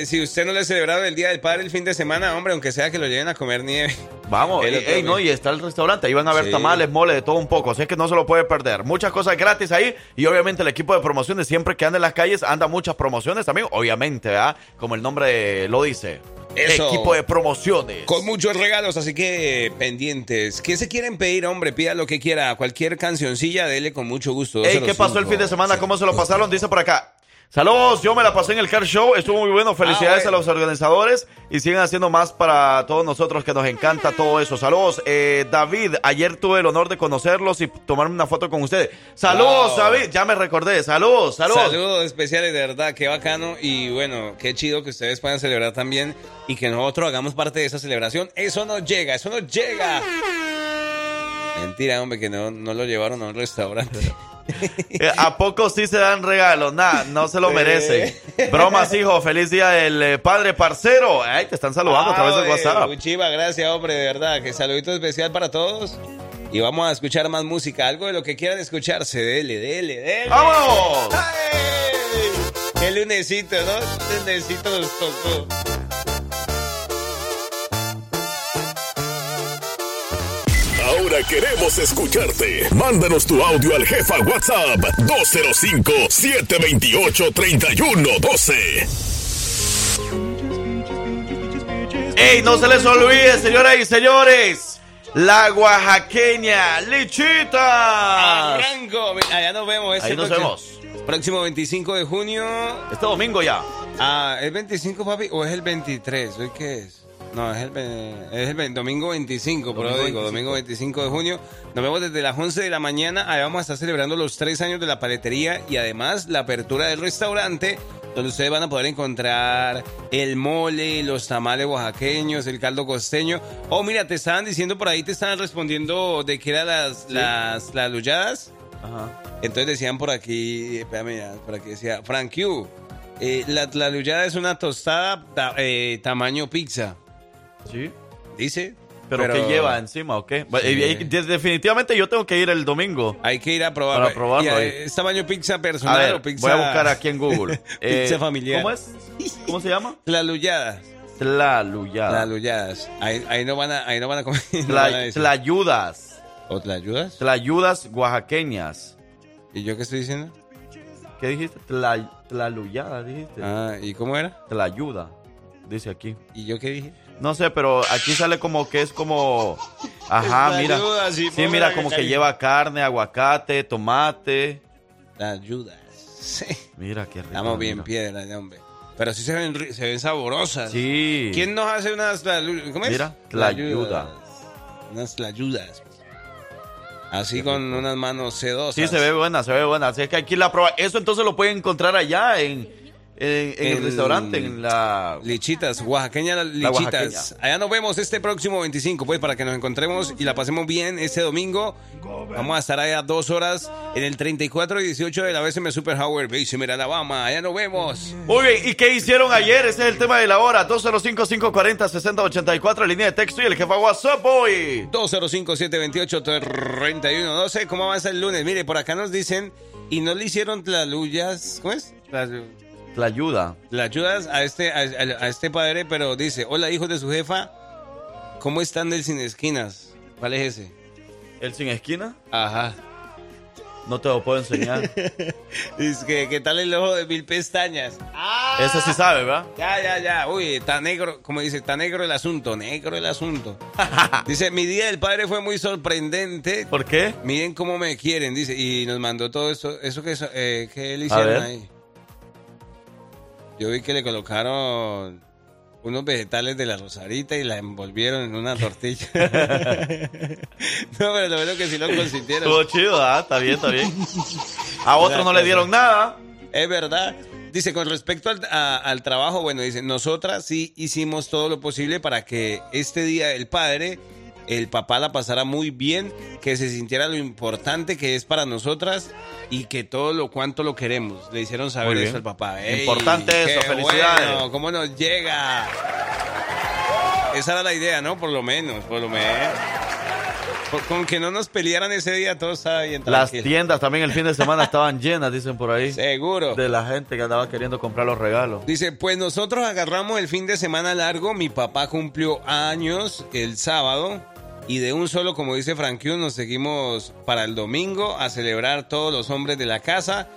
Que si usted no le ha celebrado el Día del Padre el fin de semana, hombre, aunque sea que lo lleven a comer nieve. Vamos, El ey, no, y está el restaurante, ahí van a Sí. tamales, mole, de todo un poco, así es que no se lo puede perder. Muchas cosas gratis ahí y obviamente el equipo de promociones siempre que anda en las calles anda muchas promociones también, obviamente, ¿verdad? Como el nombre lo dice. Eso. equipo de promociones. Con muchos regalos, así que pendientes. ¿Qué se quieren pedir, hombre? Pida lo que quiera. Cualquier cancioncilla, dele con mucho gusto. Ey, ¿qué pasó el fin de semana? ¿Cómo se lo pasaron? Dice por acá. Saludos, yo me la pasé en el Car Show, estuvo muy bueno, felicidades Ah, bueno. a los organizadores y siguen haciendo más para todos nosotros que nos encanta todo eso. Saludos, eh, David, ayer tuve el honor de conocerlos y tomarme una foto con ustedes. Saludos, Wow. David, ya me recordé, saludos, saludos. Saludos especiales, de verdad, qué bacano y bueno, qué chido que ustedes puedan celebrar también y que nosotros hagamos parte de esa celebración. Eso no llega, eso no llega. Mentira, hombre, que no, no lo llevaron a un restaurante. Eh, ¿A poco sí se dan regalos? Nada, no se lo merecen. Bromas, hijo, feliz día del eh, padre parcero. Ay, te están saludando a través de Ah, WhatsApp. Muy chiva, gracias, hombre, de verdad. Que saludito especial para todos. Y vamos a escuchar más música, algo de lo que quieran escucharse. Dele, dele, dele. ¡Vamos! ¡Ay! Qué lunesito, ¿no? Lunesito nos tocó. Ahora queremos escucharte. Mándanos tu audio al jefa WhatsApp 205-728-3112. ¡Ey, no se les olvide, señoras y señores! La oaxaqueña Lichita. Arranco. Allá nos vemos. este Ahí nos próximo- vemos. Próximo 25 de junio. Este domingo ya. Ah, ¿es 25, papi? ¿O es el 23? ¿Hoy qué es? No, es el, es el domingo 25, pero Domingo digo, 25. domingo 25 de junio. Nos vemos desde las 11 de la mañana. Ahí vamos a estar celebrando los tres años de la paletería y además la apertura del restaurante, donde ustedes van a poder encontrar el mole, los tamales oaxaqueños, el caldo costeño. Oh, mira, te estaban diciendo por ahí, te estaban respondiendo de que eran las, las, las lulladas. Ajá. Entonces decían por aquí, espérame ya, por aquí decía, Frank Q, eh, la, la lullada es una tostada ta- eh, tamaño pizza. Sí. Dice. ¿Pero, qué lleva encima o qué? Sí. Y- y- de- definitivamente yo tengo que ir el domingo. Hay que ir a probar. Para probarlo eh, ¿Es tamaño pizza personal ver, o pizza? voy a buscar aquí en Google. pizza Eh, familiar. ¿Cómo es? ¿Cómo se llama? Las lulladas. Tlaluyada. Las lulladas. Ahí, ahí no van a, ahí no van a comer. Tla-. Tlayudas. ¿O tlayudas? Tlayudas oaxaqueñas. ¿Y yo qué estoy diciendo? ¿Qué dijiste? Tla- Tlaluyada, dijiste. Ah, ¿y cómo era? Tlayuda. Dice aquí. ¿Y yo qué dije? No sé, pero aquí sale como que es como. Ajá, mira. Tlayuda, sí, Sí, mira, como que lleva carne, aguacate, tomate. Tlayudas. Sí. Mira qué rico. Estamos bien mira. piedra, ya, hombre. Pero sí se ven, ri- se ven saborosas. Sí. ¿Quién nos hace unas ¿Cómo es? Mira, tlayuda. Unas tlayudas. Así con unas manos sedosas. Sí, se ve buena, se ve buena. Así es que aquí la prueba. Eso entonces lo pueden encontrar allá en, en, en el restaurante, en la. Lichitas, oaxaqueñas las La lichitas. oaxaqueña. Allá nos vemos este próximo 25, pues, para que nos encontremos y la pasemos bien este domingo. Vamos a estar allá dos horas en el 34 y 18 de la BSM Super Howard Base, Alabama. Allá nos vemos. Muy bien, ¿y qué hicieron ayer? Ese es el tema de la hora. 205-540-6084, línea de texto y el jefa WhatsApp, boy. 205-728-3112. ¿Cómo avanza el lunes? Mire, por acá nos dicen, y no le hicieron tlaluyas, ¿cómo es? Las- La ayuda. Tlayudas a este, a, a- a este padre, pero dice, hola hijos de su jefa, ¿cómo están del sin esquinas? ¿Cuál es ese? ¿El sin esquina? Ajá. No te lo puedo enseñar. Dice que, ¿qué tal el ojo de mil pestañas? Ese sí sabe, ¿verdad? Ya, ya, ya. Uy, está negro, como dice, está negro el asunto, negro el asunto. dice, mi día del padre fue muy sorprendente. ¿Por qué? Miren cómo me quieren, dice, y nos mandó todo esto, eso que, eh, que le A hicieron ahí. Yo vi que le colocaron unos vegetales de la rosarita y la envolvieron en una tortilla. no, pero lo bueno que sí lo consintieron. Estuvo chido, ¿ah? Está bien, está bien. A otros no le dieron nada. Es verdad. Dice, con respecto al, a- al trabajo, bueno, dice, nosotras sí hicimos todo lo posible para que este día del padre, el papá la pasara muy bien, que se sintiera lo importante que es para nosotras y que todo lo cuanto lo queremos. Le hicieron saber eso al papá. ¡Ey, Importante eso, felicidades. bueno! ¿Cómo nos llega? Esa era la idea, ¿no? Por lo menos, por lo menos. Por- Con que no nos pelearan ese día, todo estaba bien Las tranquilo. tiendas también el fin de semana estaban llenas, dicen por ahí. Seguro. De la gente que andaba queriendo comprar los regalos. Dice, pues nosotros agarramos el fin de semana largo, mi papá cumplió años el sábado y de un solo, como dice Frankiu, nos seguimos para el domingo a celebrar todos los hombres de la casa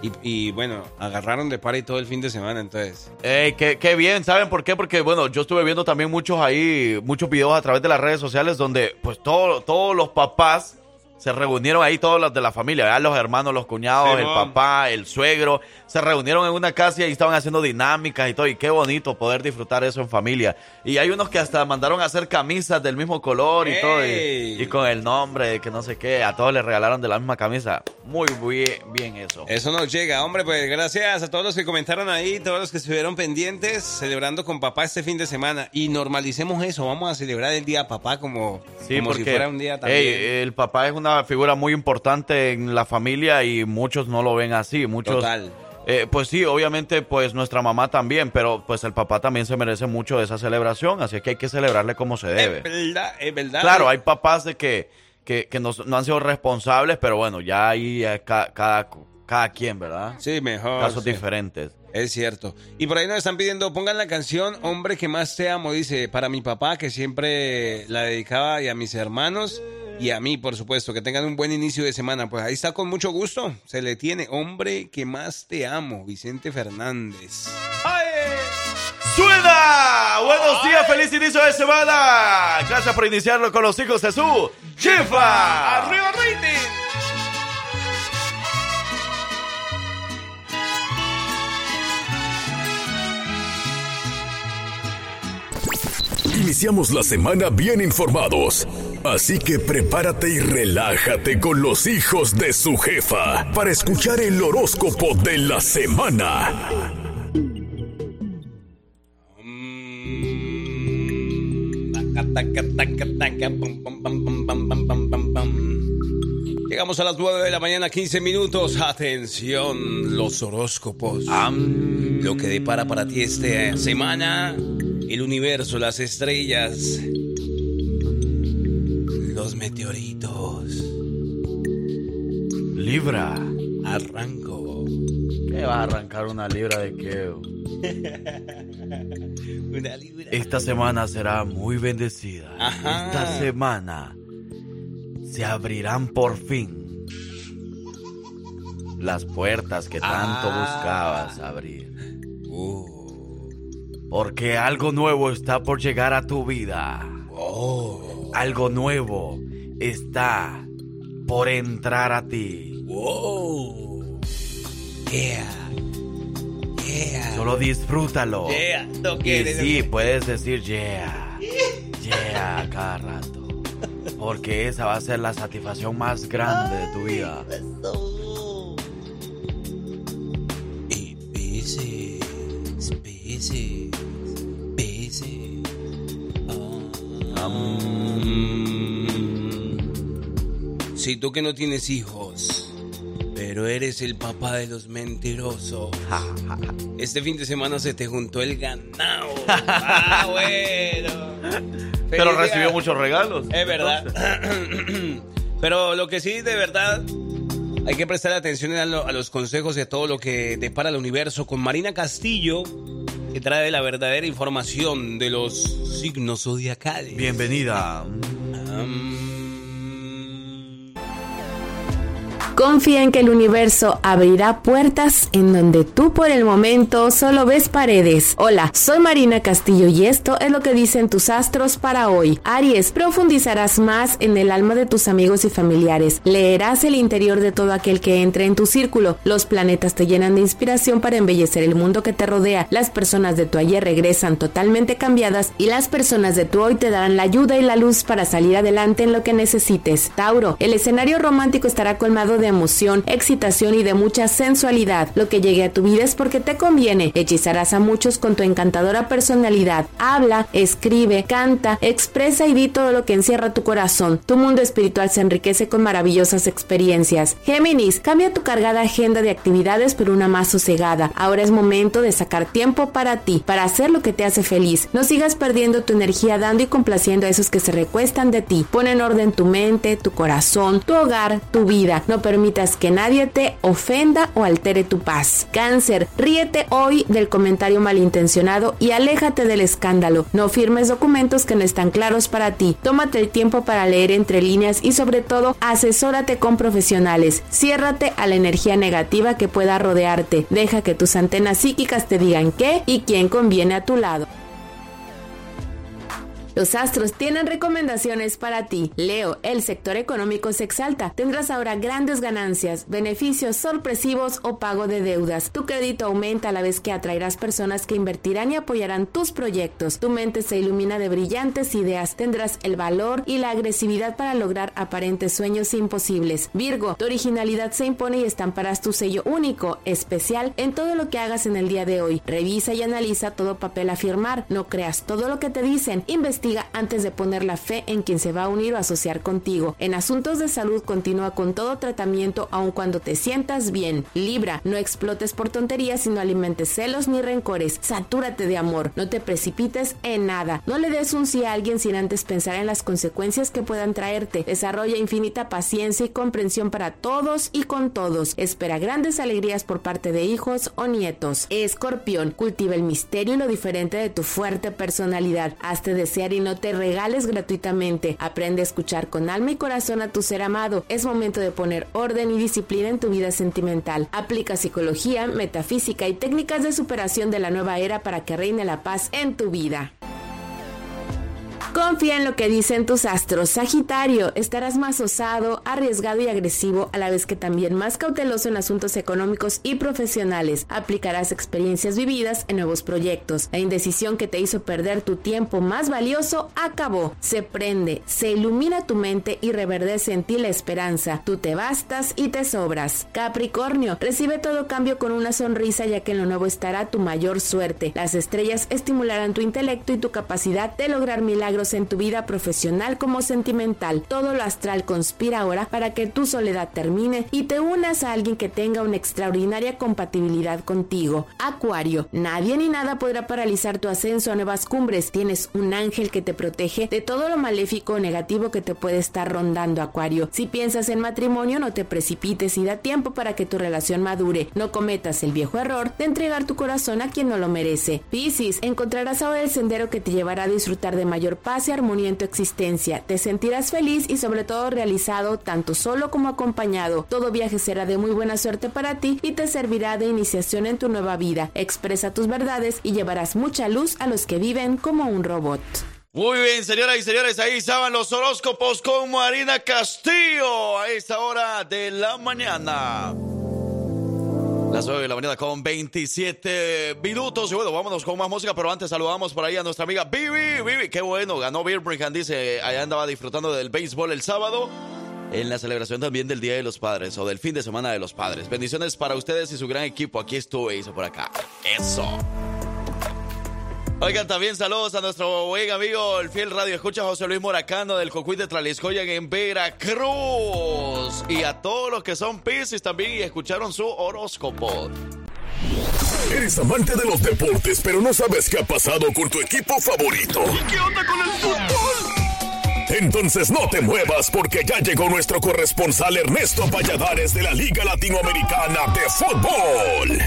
Y, y, bueno, agarraron de party todo el fin de semana, entonces. Ey, qué, qué, bien, ¿saben por qué? Porque, bueno, yo estuve viendo también muchos ahí, muchos videos a través de las redes sociales donde, pues, todo, todos los papás se reunieron ahí todos los de la familia, ¿verdad? los hermanos, los cuñados, sí, el papá, el suegro, se reunieron en una casa y estaban haciendo dinámicas y todo, y qué bonito poder disfrutar eso en familia. Y hay unos que hasta mandaron a hacer camisas del mismo color y ¡Ey! todo, y, y, con el nombre que no sé qué, a todos les regalaron de la misma camisa. Muy bien, bien eso. Eso nos llega, hombre, pues gracias a todos los que comentaron ahí, todos los que estuvieron pendientes, celebrando con papá este fin de semana. Y normalicemos eso, vamos a celebrar el día papá como, sí, como porque, si fuera un día también. El papá es una figura muy importante en la familia y muchos no lo ven así. Muchos, Total. Eh, pues sí, obviamente, pues nuestra mamá también, pero pues el papá también se merece mucho de esa celebración, así que hay que celebrarle como se debe. Es verdad, es verdad. Claro, hay papás de que, que, que no, no, han sido responsables, pero bueno, ya ahí eh, cada, cada, cada, quien, ¿verdad? Sí, mejor. Casos sí. diferentes. Es cierto. Y por ahí nos están pidiendo, pongan la canción Hombre que más te amo, dice, para mi papá que siempre la dedicaba y a mis hermanos y a mí, por supuesto, que tengan un buen inicio de semana. Pues ahí está con mucho gusto. Se le tiene, hombre que más te amo, Vicente Fernández. ¡Ay! ¡Suena! Buenos días, feliz inicio de semana. Gracias por iniciarlo con los hijos de su jefa. ¡Arriba rating! Iniciamos la semana bien informados. Así que prepárate y relájate con los hijos de su jefa para escuchar el horóscopo de la semana. Llegamos a las 9 de la mañana, 15 minutos. Atención, los horóscopos. Um, lo que depara para ti esta semana, el universo, las estrellas, meteoritos. Libra. Arranco. ¿Qué vas a arrancar una libra de qué? una libra. Esta semana será muy bendecida. Ajá. Esta semana se abrirán por fin las puertas que tanto Ah. buscabas abrir. Uh. Porque algo nuevo está por llegar a tu vida. Oh. Algo nuevo está por entrar a ti. Wow. Yeah. Yeah. Solo disfrútalo. Yeah. No Y sí, puedes decir yeah. Yeah cada rato. Porque esa va a ser la satisfacción más grande de tu vida. Y Pisces, Pisces, Pisces. Mm. Si tú que no tienes hijos, pero eres el papá de los mentirosos, este fin de semana se te juntó el ganado. Ah, bueno. Pero recibió muchos regalos. Es verdad. Pero lo que sí, de verdad, hay que prestar atención a, lo- a los consejos de todo lo que depara el universo con Marina Castillo, que trae la verdadera información de los signos zodiacales. Bienvenida. Confía en que el universo abrirá puertas en donde tú por el momento solo ves paredes. Hola, soy Marina Castillo y esto es lo que dicen tus astros para hoy. Aries, profundizarás más en el alma de tus amigos y familiares. Leerás el interior de todo aquel que entre en tu círculo. Los planetas te llenan de inspiración para embellecer el mundo que te rodea. Las personas de tu ayer regresan totalmente cambiadas y las personas de tu hoy te darán la ayuda y la luz para salir adelante en lo que necesites. Tauro, el escenario romántico estará colmado de emoción, excitación y de mucha sensualidad. Lo que llegue a tu vida es porque te conviene. Hechizarás a muchos con tu encantadora personalidad. Habla, escribe, canta, expresa y di todo lo que encierra tu corazón. Tu mundo espiritual se enriquece con maravillosas experiencias. Géminis, cambia tu cargada agenda de actividades por una más sosegada. Ahora es momento de sacar tiempo para ti, para hacer lo que te hace feliz. No sigas perdiendo tu energía dando y complaciendo a esos que se recuestan de ti. Pon en orden tu mente, tu corazón, tu hogar, tu vida. No permitas permitas que nadie te ofenda o altere tu paz. Cáncer, ríete hoy del comentario malintencionado y aléjate del escándalo. No firmes documentos que no están claros para ti. Tómate el tiempo para leer entre líneas y sobre todo asesórate con profesionales. Ciérrate a la energía negativa que pueda rodearte. Deja que tus antenas psíquicas te digan qué y quién conviene a tu lado. Los astros tienen recomendaciones para ti. Leo, el sector económico se exalta. Tendrás ahora grandes ganancias, beneficios sorpresivos o pago de deudas. Tu crédito aumenta a la vez que atraerás personas que invertirán y apoyarán tus proyectos. Tu mente se ilumina de brillantes ideas. Tendrás el valor y la agresividad para lograr aparentes sueños imposibles. Virgo, tu originalidad se impone y estamparás tu sello único, especial en todo lo que hagas en el día de hoy. Revisa y analiza todo papel a firmar. No creas todo lo que te dicen. Investiga antes de poner la fe en quien se va a unir o asociar contigo. En asuntos de salud continúa con todo tratamiento aun cuando te sientas bien. Libra, no explotes por tonterías y no alimentes celos ni rencores. Satúrate de amor. No te precipites en nada. No le des un sí a alguien sin antes pensar en las consecuencias que puedan traerte. Desarrolla infinita paciencia y comprensión para todos y con todos. Espera grandes alegrías por parte de hijos o nietos. Escorpión, cultiva el misterio y lo diferente de tu fuerte personalidad. Hazte desear y no te regales gratuitamente. Aprende a escuchar con alma y corazón a tu ser amado. Es momento de poner orden y disciplina en tu vida sentimental. Aplica psicología, metafísica y técnicas de superación de la nueva era para que reine la paz en tu vida. Confía en lo que dicen tus astros. Sagitario, estarás más osado, arriesgado y agresivo, a la vez que también más cauteloso en asuntos económicos y profesionales. Aplicarás experiencias vividas en nuevos proyectos. La indecisión que te hizo perder tu tiempo más valioso acabó. Se prende, se ilumina tu mente y reverdece en ti la esperanza. Tú te bastas y te sobras. Capricornio, recibe todo cambio con una sonrisa ya que en lo nuevo estará tu mayor suerte. Las estrellas estimularán tu intelecto y tu capacidad de lograr milagros en tu vida profesional como sentimental. Todo lo astral conspira ahora para que tu soledad termine y te unas a alguien que tenga una extraordinaria compatibilidad contigo. Acuario, nadie ni nada podrá paralizar tu ascenso a nuevas cumbres. Tienes un ángel que te protege de todo lo maléfico o negativo que te puede estar rondando, Acuario. Si piensas en matrimonio, no te precipites y da tiempo para que tu relación madure. No cometas el viejo error de entregar tu corazón a quien no lo merece. Piscis, encontrarás ahora el sendero que te llevará a disfrutar de mayor y armonía en tu existencia. Te sentirás feliz y sobre todo realizado tanto solo como acompañado. Todo viaje será de muy buena suerte para ti y te servirá de iniciación en tu nueva vida. Expresa tus verdades y llevarás mucha luz a los que viven como un robot. Muy bien, señoras y señores, ahí estaban los horóscopos con Marina Castillo a esta hora de la mañana. Las 9 de la mañana con 27 minutos. Y bueno, vámonos con más música, pero antes saludamos por ahí a nuestra amiga Vivi. Vivi, qué bueno, ganó Birmingham, dice, allá andaba disfrutando del béisbol el sábado. En la celebración también del Día de los Padres o del fin de semana de los padres. Bendiciones para ustedes y su gran equipo. Aquí estuve, hizo por acá. Eso. Oigan, también saludos a nuestro buen amigo, el fiel radio escucha José Luis Moracano del Cocuy de Traliscoyan en Veracruz. Y a todos los que son Pisces también y escucharon su horóscopo. Eres amante de los deportes, pero no sabes qué ha pasado con tu equipo favorito. ¿Qué onda con el fútbol? Entonces no te muevas porque ya llegó nuestro corresponsal Ernesto Valladares de la Liga Latinoamericana de Fútbol.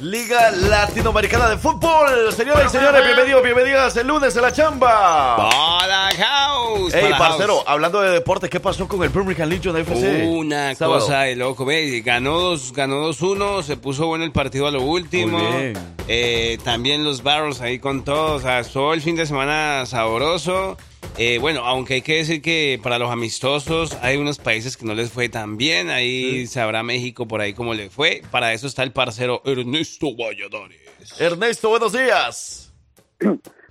Liga Latinoamericana de Fútbol. Señoras y señores, bienvenidos, bienvenidas el lunes a la chamba. Para House. Hey, para parcero, House. hablando de deporte, ¿qué pasó con el Birmingham Legion FC? Una Sábado. cosa de loco, ve, ganó dos, ganó 2-1, se puso bueno el partido a lo último. Muy bien. Eh, también los Barrels ahí con todos, o sea, todo el fin de semana sabroso. Eh, bueno, aunque hay que decir que para los amistosos hay unos países que no les fue tan bien, ahí sabrá México por ahí cómo le fue. Para eso está el parcero Ernesto Valladares. Ernesto, buenos días.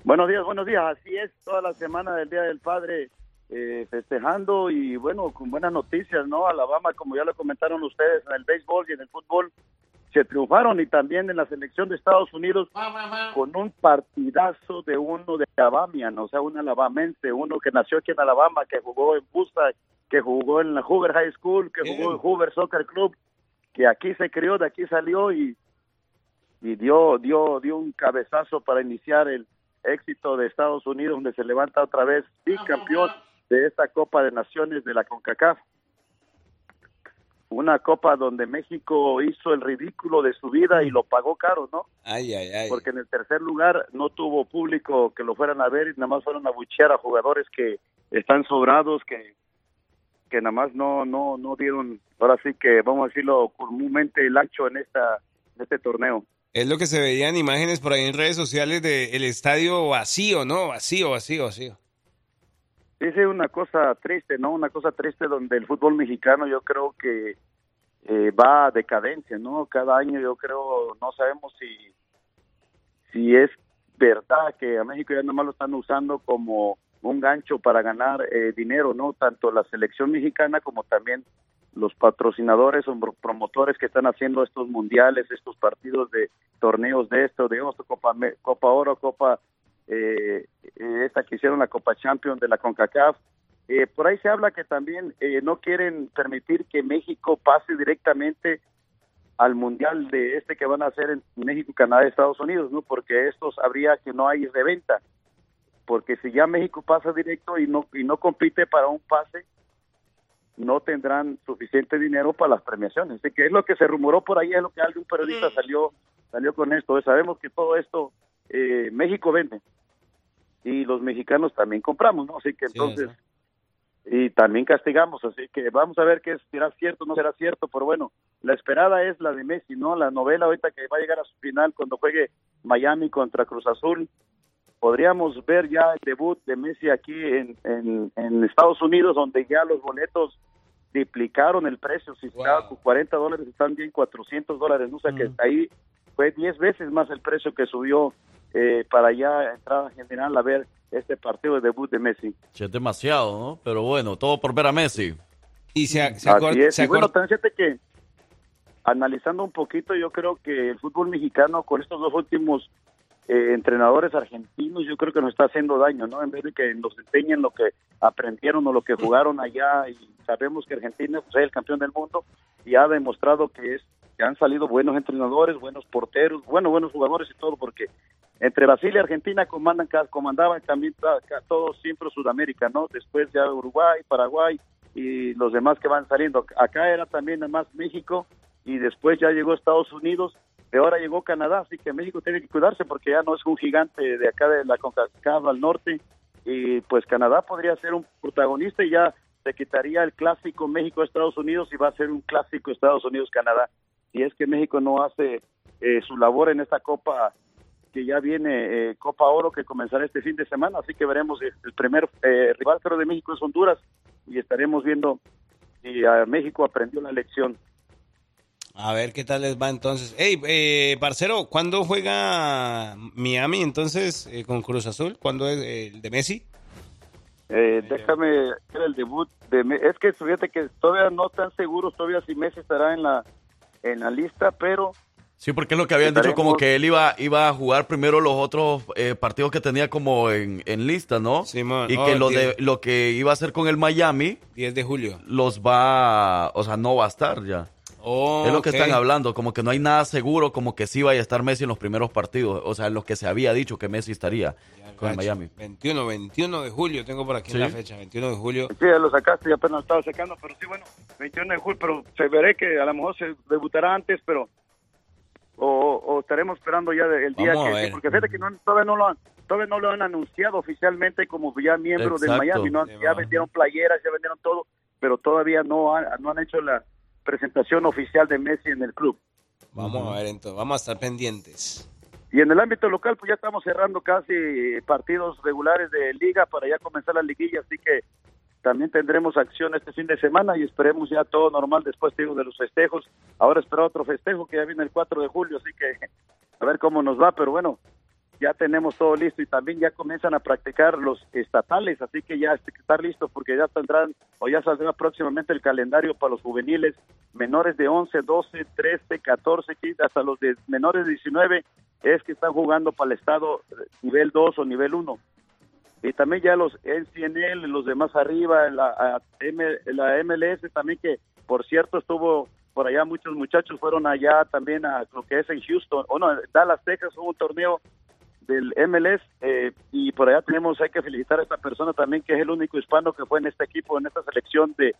Buenos días, buenos días. Así es, toda la semana del Día del Padre eh, festejando y bueno, con buenas noticias, ¿no? Alabama, como ya lo comentaron ustedes, en el béisbol y en el fútbol, se triunfaron y también en la selección de Estados Unidos con un partidazo de uno de Alabamian, o sea, un alabamense, uno que nació aquí en Alabama, que jugó en Busta, que jugó en la Hoover High School, que jugó en Hoover Soccer Club, que aquí se crió, de aquí salió y, y dio, dio, dio un cabezazo para iniciar el, éxito de Estados Unidos, donde se levanta otra vez bicampeón de esta Copa de Naciones de la CONCACAF. Una copa donde México hizo el ridículo de su vida y lo pagó caro, ¿no? Ay, ay, ay. Porque en el tercer lugar no tuvo público que lo fueran a ver y nada más fueron a buchear a jugadores que están sobrados, que que nada más no no no dieron, ahora sí que vamos a decirlo comúnmente el ancho en esta en este torneo. Es lo que se veían imágenes por ahí en redes sociales del estadio vacío, ¿no? Vacío, vacío, vacío. Sí, sí, una cosa triste, ¿no? Una cosa triste donde el fútbol mexicano yo creo que eh, va a decadencia, ¿no? Cada año yo creo, no sabemos si, si es verdad que a México ya nomás lo están usando como un gancho para ganar eh, dinero, ¿no? Tanto la selección mexicana como también los patrocinadores o promotores que están haciendo estos mundiales, estos partidos de torneos de esto, de otro, Copa, Copa Oro, Copa, eh, esta que hicieron la Copa Champions de la CONCACAF. Eh, por ahí se habla que también eh, no quieren permitir que México pase directamente al mundial de este que van a hacer en México, Canadá y Estados Unidos, ¿no? Porque estos habría que no hay reventa, porque si ya México pasa directo y no y no compite para un pase, no tendrán suficiente dinero para las premiaciones. Así que es lo que se rumoró por ahí, es lo que algún periodista salió salió con esto. Sabemos que todo esto eh, México vende y los mexicanos también compramos, ¿no? Así que entonces y también castigamos, así que vamos a ver qué será cierto, no será cierto, pero bueno, la esperada es la de Messi, ¿no? La novela ahorita que va a llegar a su final cuando juegue Miami contra Cruz Azul. Podríamos ver ya el debut de Messi aquí en, en, en Estados Unidos, donde ya los boletos triplicaron el precio, si estaba con 40 dólares están bien 400 dólares, ¿no? o sea que ahí fue 10 veces más el precio que subió eh, para ya entrada general a ver este partido de debut de Messi. Sí, es demasiado, ¿no? Pero bueno, todo por ver a Messi. Y se, Así es. Y bueno, también fíjate que analizando un poquito, yo creo que el fútbol mexicano con estos dos últimos eh, entrenadores argentinos, yo creo que nos está haciendo daño, ¿no? En vez de que nos enseñen lo que aprendieron o lo que jugaron allá y sabemos que Argentina pues, es el campeón del mundo y ha demostrado que es que han salido buenos entrenadores, buenos porteros, bueno, buenos jugadores y todo, porque entre Brasil y Argentina comandan, comandaban también todos siempre Sudamérica, ¿no? Después ya Uruguay, Paraguay y los demás que van saliendo. Acá era también más México y después ya llegó Estados Unidos y ahora llegó Canadá, así que México tiene que cuidarse porque ya no es un gigante de acá de la CONCACAF al norte y pues Canadá podría ser un protagonista y ya se quitaría el clásico México-Estados Unidos y va a ser un clásico Estados Unidos-Canadá. Si es que México no hace eh, su labor en esta Copa que ya viene eh, Copa Oro que comenzará este fin de semana, así que veremos el primer eh, rival creo de México es Honduras y estaremos viendo si a México aprendió la lección. A ver qué tal les va entonces. Hey, eh, parcero, ¿cuándo juega Miami entonces eh, con Cruz Azul? ¿Cuándo es eh, el de Messi? Eh, déjame ver el debut de es que fíjate que todavía no están seguros todavía si Messi estará en la en la lista, pero Sí, porque es lo que habían dicho, como que él iba, iba a jugar primero los otros eh, partidos que tenía como en, en lista, ¿no? y Oh, que lo, diez. de, lo que iba a hacer con el Miami 10 de julio. los va, o sea, no va a estar ya. Oh, es lo que ok. están hablando, como que no hay nada seguro, como que sí vaya a estar Messi en los primeros partidos, o sea, en los que se había dicho que Messi estaría con el. Miami. 21, 21 de julio, tengo por aquí Sí. la fecha, 21 de julio. sí, ya lo sacaste, ya apenas lo estaba sacando, pero sí, bueno, 21 de julio, pero se veré que a lo mejor se debutará antes, pero o, o estaremos esperando ya el día Vamos a que, ver. porque fíjate que no, todavía no lo han todavía no lo han anunciado oficialmente como ya miembro del Exacto. Miami, ¿no? ya vendieron playeras, ya vendieron todo, pero todavía no han, no han hecho la presentación oficial de Messi en el club. Vamos a ver entonces, vamos a estar pendientes. Y en el ámbito local, pues ya estamos cerrando casi partidos regulares de liga para ya comenzar la liguilla, así que también tendremos acción este fin de semana y esperemos ya todo normal después digo, de los festejos. Ahora espera otro festejo que ya viene el 4 de julio, así que a ver cómo nos va, pero bueno, ya tenemos todo listo y también ya comienzan a practicar los estatales, así que ya que estar listos porque ya tendrán o ya saldrá próximamente el calendario para los juveniles menores de 11, 12, 13, 14, 15, hasta los de menores de 19 es que están jugando para el estado eh, nivel 2 o nivel 1. Y también ya los NCNL, los demás arriba, la, M- la MLS también que por cierto estuvo por allá, muchos muchachos fueron allá también a lo que es en Houston, o no, Dallas, Texas, hubo un torneo del MLS eh, y por allá tenemos, hay que felicitar a esta persona también que es el único hispano que fue en este equipo, en esta selección de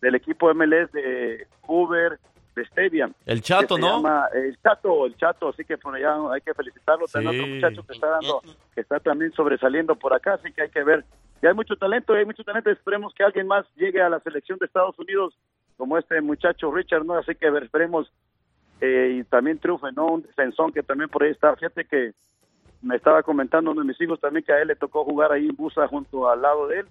del equipo MLS de Uber, de Stadium. El Chato, ¿no? llama el Chato, el Chato, así que por allá hay que felicitarlo. También Sí. otro muchacho que está dando, que está también sobresaliendo por acá, así que hay que ver. Y hay mucho talento, hay mucho talento. Esperemos que alguien más llegue a la selección de Estados Unidos, como este muchacho Richard, ¿no? Así que ver, esperemos eh, y también triunfe, ¿no? Un defensón que también por ahí está. Fíjate que me estaba comentando uno de mis hijos también que a él le tocó jugar ahí en Busa junto al lado de él.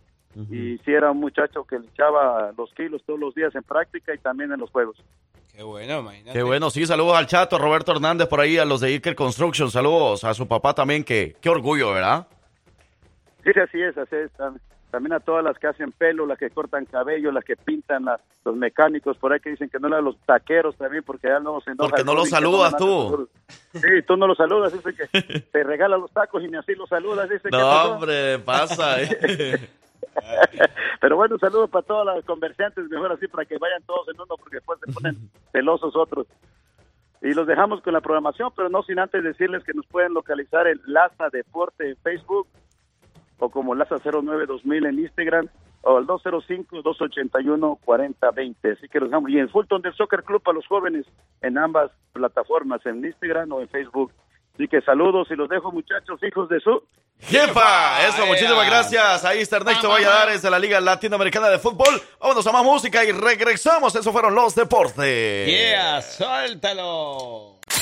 Y sí era un muchacho que le echaba los kilos todos los días en práctica y también en los juegos. Qué bueno, imagínate. Qué bueno, sí, saludos al Chato, a Roberto Hernández por ahí, a los de Iker Construction, saludos a su papá también, que qué orgullo, ¿verdad? Sí, sí, así es, así es. Tam- También a todas las que hacen pelo, las que cortan cabello, las que pintan, la- los mecánicos por ahí que dicen que no eran los taqueros también, porque ya no se enoja Porque no los que saludas tú. Sí, tú no los saludas, dice que te regala los tacos y ni así los saludas, dice que No, hombre, pasa. ¿eh? Pero bueno, un saludo para todos los conversantes, mejor así para que vayan todos en uno, porque después se ponen celosos otros. Y los dejamos con la programación, pero no sin antes decirles que nos pueden localizar en Laza Deporte en Facebook o como Laza 09 2000 en Instagram o al 205-281-4020. Así que los dejamos. Y en Fulton del Soccer Club para los jóvenes en ambas plataformas, en Instagram o en Facebook. Así que saludos y los dejo, muchachos, hijos de su... ¡Jefa! Eso, muchísimas gracias. Ahí está Ernesto Valladares de la Liga Latinoamericana de Fútbol. Vámonos a más música y regresamos. Eso fueron los deportes. Yeah, suéltalo.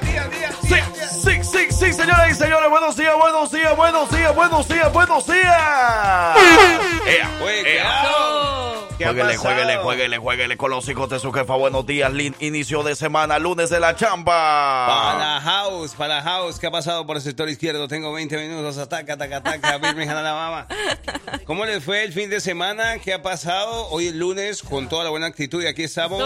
Día, día. Sí, sí, sí, sí, señoras y señores. Buenos días, buenos días, buenos días, buenos días, buenos días. Ea, ea. ¿Qué ha Jueguele, jueguele, jueguele, jueguele con los hijos de su jefa. Buenos días, lin- inicio de semana, lunes de la chamba. Para la house, para la house, ¿qué ha pasado por el sector izquierdo? Tengo 20 minutos, ataca, ataca, ataca, Birmingham, Alabama. ¿Cómo les fue el fin de semana? ¿Qué ha pasado? Hoy es lunes, con toda la buena actitud y aquí estamos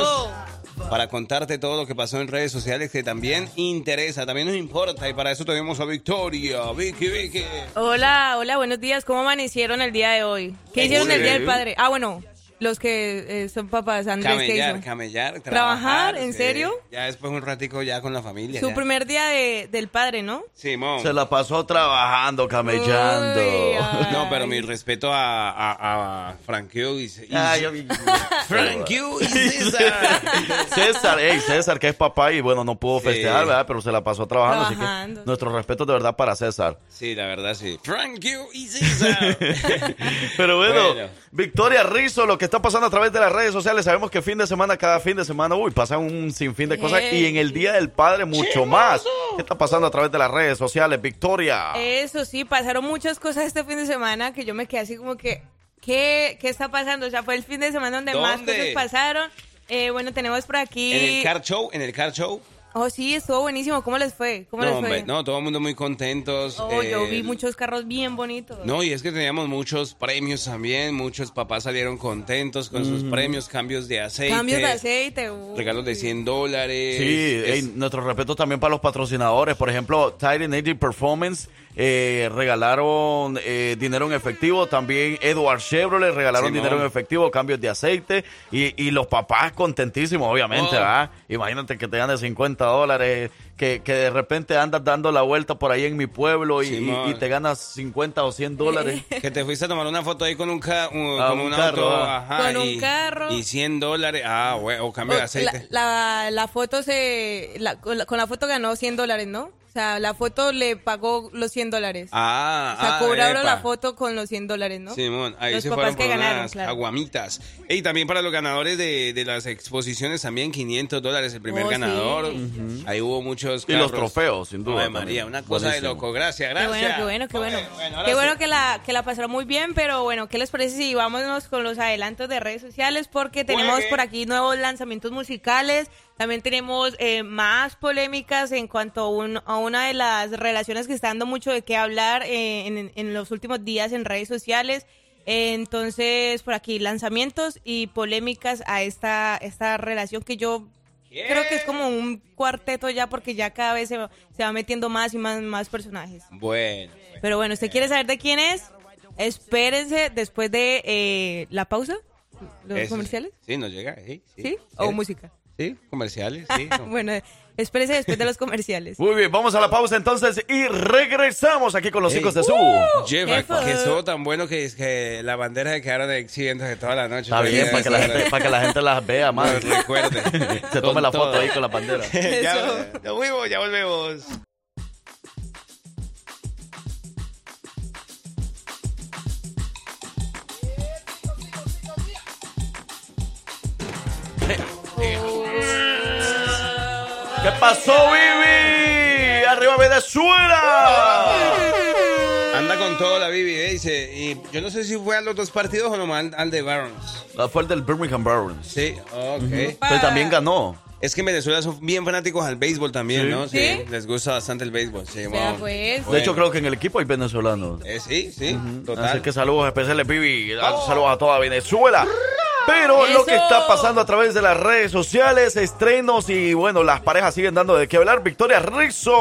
para contarte todo lo que pasó en redes sociales que también interesa, también nos importa y para eso tenemos a Victoria, Vicky, Vicky. Hola, hola, buenos días. ¿Cómo amanecieron el día de hoy? ¿Qué hicieron el día del padre? Ah, bueno, los que eh, son papás, Andrés, ¿qué Camellar, hizo? camellar, ¿Trabajar? ¿En sí. serio? Ya después un ratico ya con la familia. Su ya. primer día de- del padre, ¿no? Simón. Se la pasó trabajando, camellando. Uy. No, pero mi respeto a, a, a Frank Hughes y, Ay, yo- Frank Hughes y César. César, ey, César, que es papá y bueno, no pudo Sí. festejar, ¿verdad? Pero se la pasó trabajando, así Trabajando. que nuestro respeto de verdad para César. Sí, la verdad sí. Frank Hughes y César. Pero bueno, Bueno. Victoria Rizzo, lo que está pasando a través de las redes sociales, sabemos que fin de semana, cada fin de semana, uy, pasan un sinfín de cosas y en el Día del Padre mucho más. ¿Qué está pasando a través de las redes sociales, Victoria? Eso sí, pasaron muchas cosas este fin de semana que yo me quedé así como que, ¿qué, qué está pasando? O sea, fue el fin de semana donde más cosas pasaron. Eh, bueno, tenemos por aquí... en el car show, en el car show. Oh, sí, estuvo buenísimo. ¿Cómo les fue? ¿Cómo les No, fue? hombre, no, todo el mundo muy contentos. Oh, yo eh, vi muchos carros bien bonitos. No, y es que teníamos muchos premios también, muchos papás salieron contentos con sus premios, cambios de aceite. Cambios de aceite. uy. Regalos de 100 dólares. Sí, Es- nuestro respeto también para los patrocinadores. Por ejemplo, Titan AG Performance eh, regalaron eh, dinero en efectivo. También Edward Chevrolet regalaron Simón. dinero en efectivo, cambios de aceite. Y, y los papás contentísimos, obviamente, Oh. ¿verdad? Imagínate que te dan de 50 dólares, que, que de repente andas dando la vuelta por ahí en mi pueblo y, te ganas 50 o 100 dólares. Que te fuiste a tomar una foto ahí con un, ca- un- Ah, con un un, carro, auto. ah. ajá, Con un y, carro. Y 100 dólares. Ah, güey, o cambio de aceite. La, la, la foto se. la- con, la, con la foto ganó 100 dólares, ¿no? O sea, la foto le pagó los 100 dólares. Ah, o sea, ah, cobraron epa. la foto con los 100 dólares, ¿no? Simón, ahí los se papás fueron que por ganaron, unas claro. aguamitas. Y también para los ganadores de, de las exposiciones también 500 dólares el primer Oh, sí. ganador. Ahí hubo muchos Y los carros. trofeos, sin duda. Ay, María, una cosa de Buenísimo. loco. Gracias, Qué gracias. bueno, qué bueno, qué bueno. ahora qué sí. bueno que la, que la pasaron muy bien, pero bueno, ¿qué les parece si vámonos con los adelantos de redes sociales? Porque tenemos Juegue. por aquí nuevos lanzamientos musicales, también tenemos eh, más polémicas en cuanto a, un- a una de las relaciones que está dando mucho de qué hablar eh, en, en los últimos días en redes sociales. Entonces, por aquí, lanzamientos y polémicas a esta, esta relación que yo creo que es como un cuarteto ya porque ya cada vez se va, se va metiendo más y más, más personajes. Bueno. Pero bueno, ¿usted quiere saber de quién es? Espérense después de eh, la pausa, los Eso, comerciales. Sí, nos llega. Sí, sí. ¿Sí? ¿O música? Sí, comerciales, sí. no. bueno, espérese después de los comerciales. Muy bien, vamos a la pausa entonces y regresamos aquí con los Ey. hijos de su. Que estuvo tan bueno que, es que la bandera se quedaron exhibiéndose toda la noche. Está bien, para que, la gente, para que la gente las vea más. Recuerde. Se tome la foto ahí con la bandera. ya, ya volvemos, ya volvemos. ¿Qué pasó, Vivi? ¡Arriba Venezuela! Anda con todo la Bibi, ¿eh? dice. Y yo no sé si fue a los dos partidos o nomás al- al de Barons. Ah, Fue el del Birmingham Barons. Sí, ok. Pero también ganó. Es que en Venezuela son bien fanáticos al béisbol también, Sí. ¿no? ¿Sí? Les gusta bastante el béisbol. Sí, wow. pues. De hecho, creo que en el equipo hay venezolanos. Eh, sí, sí, total. Así que saludos especiales, Vivi. Saludos a toda Venezuela. Pero lo que está pasando a través de las redes sociales, estrenos y bueno, las parejas siguen dando de qué hablar. Victoria Rizzo.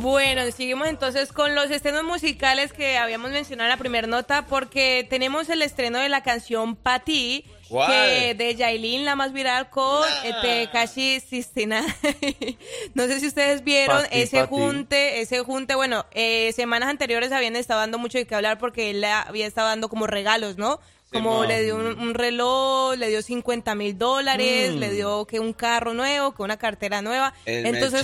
Bueno, seguimos entonces con los estrenos musicales que habíamos mencionado en la primera nota, porque tenemos el estreno de la canción Pati, ¿Cuál? que de Yailin, la más viral, con Tekashi 69. no sé si ustedes vieron Pati, ese Pati. junte, ese junte, bueno, eh, semanas anteriores habían estado dando mucho de qué hablar porque él le había estado dando como regalos, ¿no? Como le dio un, un reloj, le dio 50 mil dólares, Mm. le dio que un carro nuevo, que una cartera nueva. El Entonces,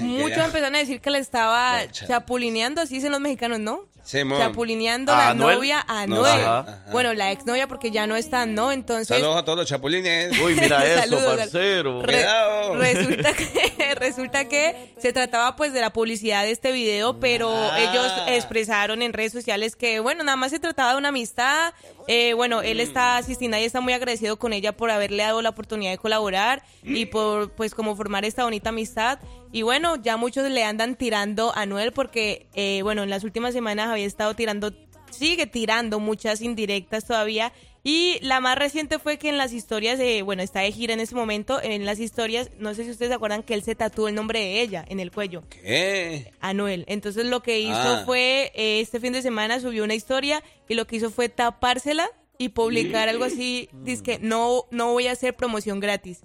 muchos empezaron a decir que le estaba chapulineando, así dicen los mexicanos, ¿no? Simón. Chapulineando ¿A la Anuel? novia a No, Anuel. ajá. Ajá. Bueno, la exnovia porque ya no está, ¿no? Entonces, Saludos a todos los chapulines. Uy, mira eso, Saludos, parcero. re- Cuidado. resulta que resulta que se trataba pues de la publicidad de este video, pero Ah. ellos expresaron en redes sociales que bueno, nada más se trataba de una amistad. Eh, bueno, él está asistiendo y está muy agradecido con ella por haberle dado la oportunidad de colaborar y por pues como formar esta bonita amistad. Y bueno, ya muchos le andan tirando a Noel porque eh, bueno, en las últimas semanas había estado tirando sigue tirando muchas indirectas todavía. Y la más reciente fue que en las historias de, bueno, está de gira en ese momento, en las historias, no sé si ustedes se acuerdan que él se tatuó el nombre de ella en el cuello, ¿Qué? Anuel. Entonces lo que hizo Ah. fue, eh, este fin de semana subió una historia y lo que hizo fue tapársela y publicar algo así, dice que no, no voy a hacer promoción gratis.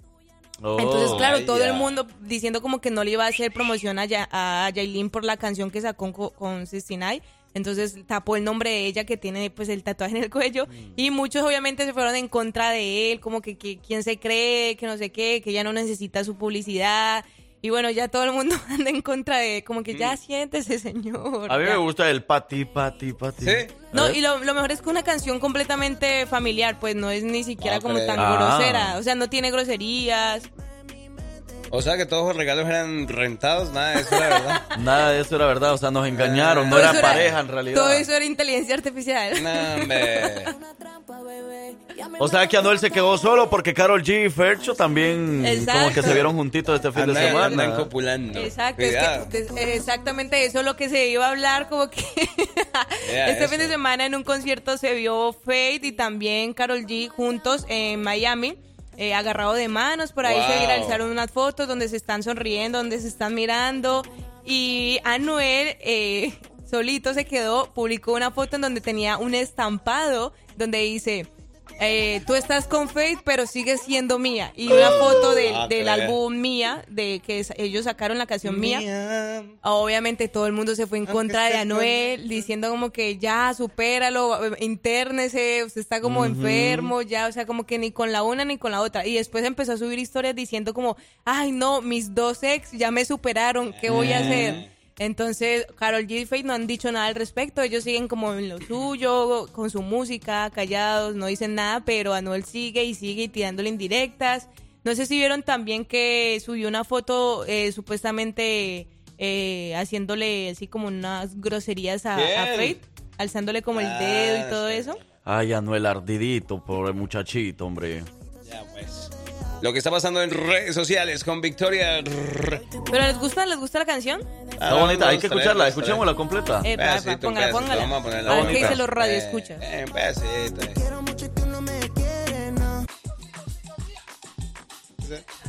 Entonces, Oh. claro, Ay, todo ya. el mundo diciendo como que no le iba a hacer promoción a, Ya- a Yailin por la canción que sacó con, con 69. Entonces tapó el nombre de ella que tiene pues el tatuaje en el cuello. Y muchos obviamente se fueron en contra de él, como que, que quién se cree, que no sé qué, que ya no necesita su publicidad. Y bueno, ya todo el mundo anda en contra de, como que ya siéntese, señor. A mí ya. me gusta el pati, pati, pati. ¿Sí? No, y lo, lo mejor es que una canción completamente familiar, pues no es ni siquiera Ah, como tan Ah. grosera. O sea, no tiene groserías. O sea que todos los regalos eran rentados, nada de eso era verdad. Nada de eso era verdad, o sea, nos engañaron, no Todo era era- pareja en realidad. Todo eso era inteligencia artificial. No, hombre. O sea que Anuel se quedó solo porque Carol G y Fercho también Exacto. como que se vieron juntitos este fin de semana. andan copulando. Exacto, es que, es- exactamente eso es lo que se iba a hablar, como que este fin de semana en un concierto se vio Fate y también Carol G juntos en Miami, eh, agarrado de manos, por ahí se viralizaron unas fotos donde se están sonriendo, donde se están mirando. Y Anuel eh, solito se quedó, publicó una foto en donde tenía un estampado donde dice... eh, tú estás con Faith, pero sigues siendo mía. Y una foto del- Ah, del álbum Mía, de que es- ellos sacaron la canción Mía. Obviamente todo el mundo se fue en contra de Anuel, diciendo como que ya, supéralo, intérnese, usted está como enfermo, ya, o sea, como que ni con la una ni con la otra. Y después empezó a subir historias diciendo como, ay no, mis dos ex ya me superaron, ¿qué voy a hacer? Entonces, Carol G y Faith no han dicho nada al respecto, ellos siguen como en lo suyo, con su música, callados, no dicen nada, pero Anuel sigue y sigue tirándole indirectas. No sé si vieron también que subió una foto eh, supuestamente eh, haciéndole así como unas groserías a, a alzándole como el Ah, dedo y todo sí. eso. Ay, Anuel ardidito, pobre muchachito, hombre. Ya, pues. Lo que está pasando en redes sociales con Victoria. ¿Pero les gusta, les gusta la canción? Está bonita, hay que escucharla, escuchémosla completa. Pedacito, póngala, póngala. vamos a ponerla A ver qué dicen los radioescuchas. Eh, un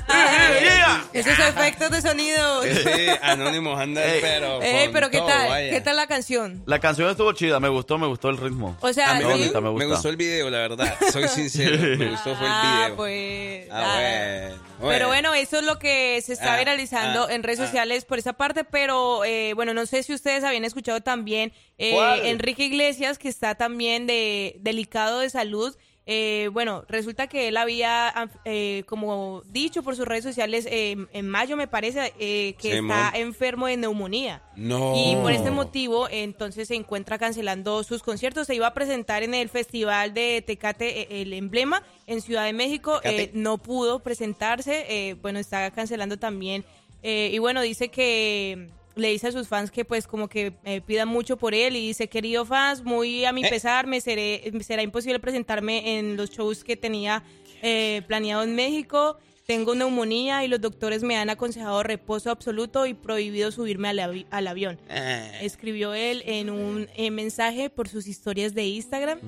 Esos efectos de sonido. Sí, Anónimos anda, pero. Con pero ¿qué todo, tal? vaya. ¿Qué tal la canción? La canción estuvo chida, me gustó, me gustó el ritmo. O sea, A mí sí. me, bonita, me gusta. gustó el video, la verdad. Soy sincero. Me gustó fue el Ah, video. pues. Ah, nada. bueno. Pero bueno, eso es lo que se está Ah, viralizando ah, en redes ah. sociales por esa parte, pero eh, bueno, no sé si ustedes habían escuchado también eh. Enrique Iglesias, que está también de delicado de salud. Eh, bueno, resulta que él había, eh, como dicho por sus redes sociales, eh, en mayo me parece, eh, que está enfermo de neumonía. No. Y por este motivo, entonces se encuentra cancelando sus conciertos. Se iba a presentar en el Festival de Tecate, eh, el emblema, en Ciudad de México. Eh, no pudo presentarse. eh, bueno, está cancelando también. Eh, y bueno, dice que le dice a sus fans que pues como que eh, pidan mucho por él y dice, querido fans, muy a mi Eh. pesar, me seré, me será imposible presentarme en los shows que tenía eh, planeado en México. Tengo neumonía y los doctores me han aconsejado reposo absoluto y prohibido subirme al, avi- al avión. Eh, Escribió él en un mensaje por sus historias de Instagram.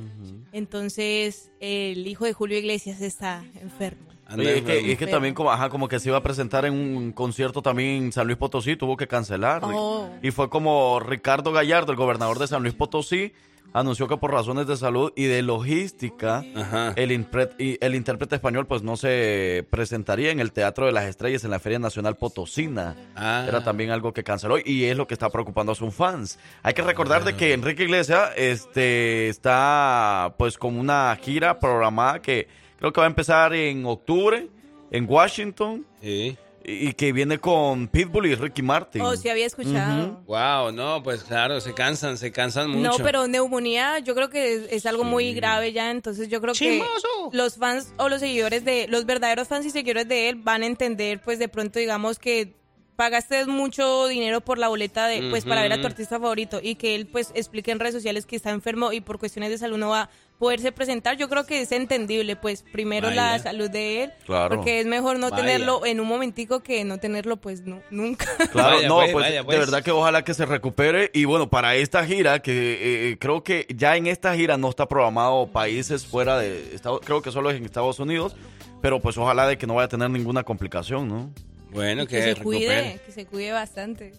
Entonces, el hijo de Julio Iglesias está enfermo. Oye, es que, enfermo. es que también como, ajá, como que se iba a presentar en un concierto también en San Luis Potosí, tuvo que cancelar. Oh. Y fue como Ricardo Gallardo, el gobernador de San Luis Potosí, anunció que por razones de salud y de logística, Ajá. el, y el intérprete español pues no se presentaría en el Teatro de las Estrellas en la Feria Nacional Potosina. Ah. Era también algo que canceló y es lo que está preocupando a sus fans. Hay que recordar de que Enrique Iglesias este, está pues con una gira programada que creo que va a empezar en octubre en Washington Sí. y, que viene con Pitbull y Ricky Martin. Oh, sí había escuchado. Wow, no, pues claro, se cansan, se cansan mucho. No, pero neumonía yo creo que es, es algo muy grave ya, entonces yo creo que los fans o los seguidores de, los verdaderos fans y seguidores de él van a entender pues de pronto digamos que pagaste mucho dinero por la boleta de pues para ver a tu artista favorito y que él pues explique en redes sociales que está enfermo y por cuestiones de salud no va a poderse presentar, yo creo que es entendible pues primero la salud de él, Claro. porque es mejor no Vaya. tenerlo en un momentico que no tenerlo pues nu- nunca. Claro, Vaya, no, pues, pues, vaya, de pues. verdad que ojalá que se recupere. Y bueno, para esta gira, que eh, creo que ya en esta gira no está programado países fuera de Estados creo que solo es en Estados Unidos, pero pues ojalá de que no vaya a tener ninguna complicación, ¿no? Bueno, que, que se recupere. cuide, que se cuide bastante.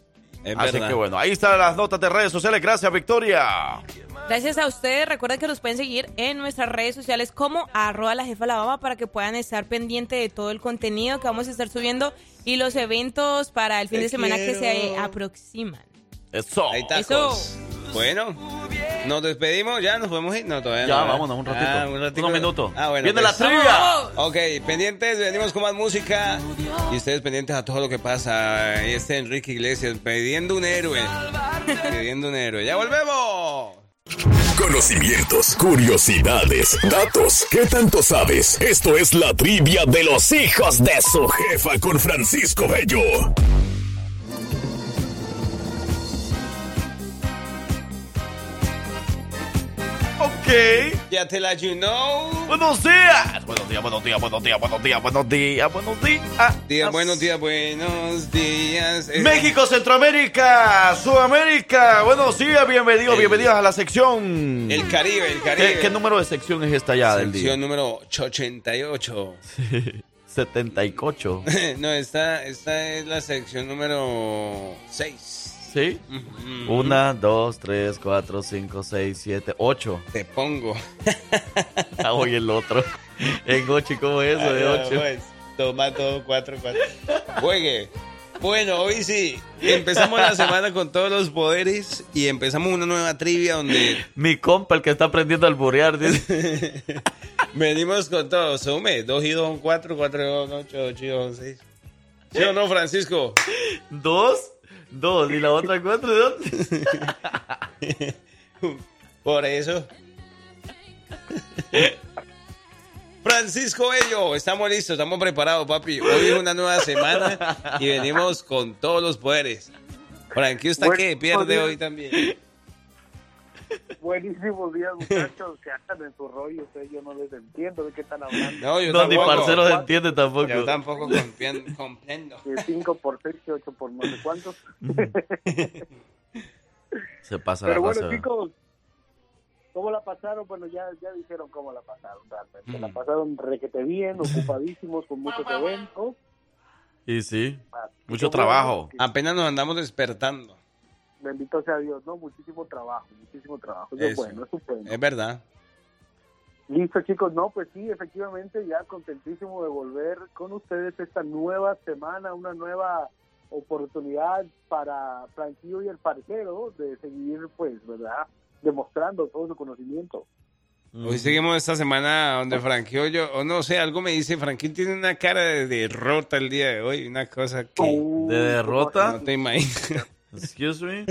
Es Así verdad. que bueno, ahí están las notas de redes sociales. Gracias, Victoria. Gracias a ustedes. Recuerden que nos pueden seguir en nuestras redes sociales como arroba la jefa Alabama para que puedan estar pendientes de todo el contenido que vamos a estar subiendo y los eventos para el fin Te de semana que se aproximan. Eso. Eso. Bueno, nos despedimos, ya nos podemos ir. No, todavía Ya, no. ¿verdad? vámonos un ratito. Ah, un ratito. Unos minutos. Ah, bueno. Viene pues. la trivia. Ok, pendientes, venimos con más música. Y ustedes pendientes a todo lo que pasa. Ahí está Enrique Iglesias pidiendo un héroe. pidiendo un héroe. ¡Ya volvemos! Conocimientos, curiosidades, datos. ¿Qué tanto sabes? Esto es la trivia de los hijos de su jefa con Francisco Bello. Ok. Ya te la you know. Buenos días. Buenos días, buenos días, buenos días, buenos días, buenos días, buenos días. Día, buenos días, buenos días. Eh, México, Centroamérica, Sudamérica. Buenos días, bienvenidos, El- bienvenidos a la sección. El Caribe, el Caribe. ¿Qué, qué número de sección es esta ya del día? Sección número 88. 78. no, esta, esta es la sección número 6. ¿Sí? Una, dos, tres, cuatro, cinco, seis, siete, ocho. Te pongo. Ah, hoy el otro. En ocho, ¿y ¿cómo es eso de ocho? pues, toma todo, cuatro, cuatro. Juegue. Bueno, hoy sí. Empezamos la semana con todos los poderes y empezamos una nueva trivia donde Mi compa, el que está aprendiendo a alburear, dice. venimos con todo. Sume, 2 y 2 son 4, 4 y 2 son 8, 8 y 2 son 6. ¿Sí o no, Francisco? Dos, dos, y la otra cuatro, ¿de dónde? Por eso. Francisco Bello, estamos listos, estamos preparados, papi. Hoy es una nueva semana y venimos con todos los poderes. Frankie, ¿usted Bueno, qué? Pierde hoy también. Buenísimos días, muchachos, que andan en su rollo. Ustedes yo no les entiendo de qué están hablando. No, yo No, ni tampoco. parceros entiende tampoco. Yo tampoco comprendo. Que 5 por 6, 8 por no sé cuántos. Se pasa Pero la bueno, raza. chicos, ¿cómo la pasaron? Bueno, ya, ya dijeron cómo la pasaron realmente. Mm. La pasaron requete bien, ocupadísimos, con muchos eventos. Y sí, mucho trabajo. Apenas nos andamos despertando. Bendito sea Dios, ¿no? Muchísimo trabajo, muchísimo trabajo. Eso es Eso. bueno, eso es bueno. Es verdad. Listo, chicos. No, pues sí, efectivamente, ya contentísimo de volver con ustedes esta nueva semana, una nueva oportunidad para Franquillo y el parcero de seguir, pues, ¿verdad? Demostrando todo su conocimiento. Hoy seguimos esta semana donde Franquillo, yo, o no sé, algo me dice, Franquillo tiene una cara de derrota el día de hoy, una cosa que ¿De derrota? no te imaginas. Excuse me.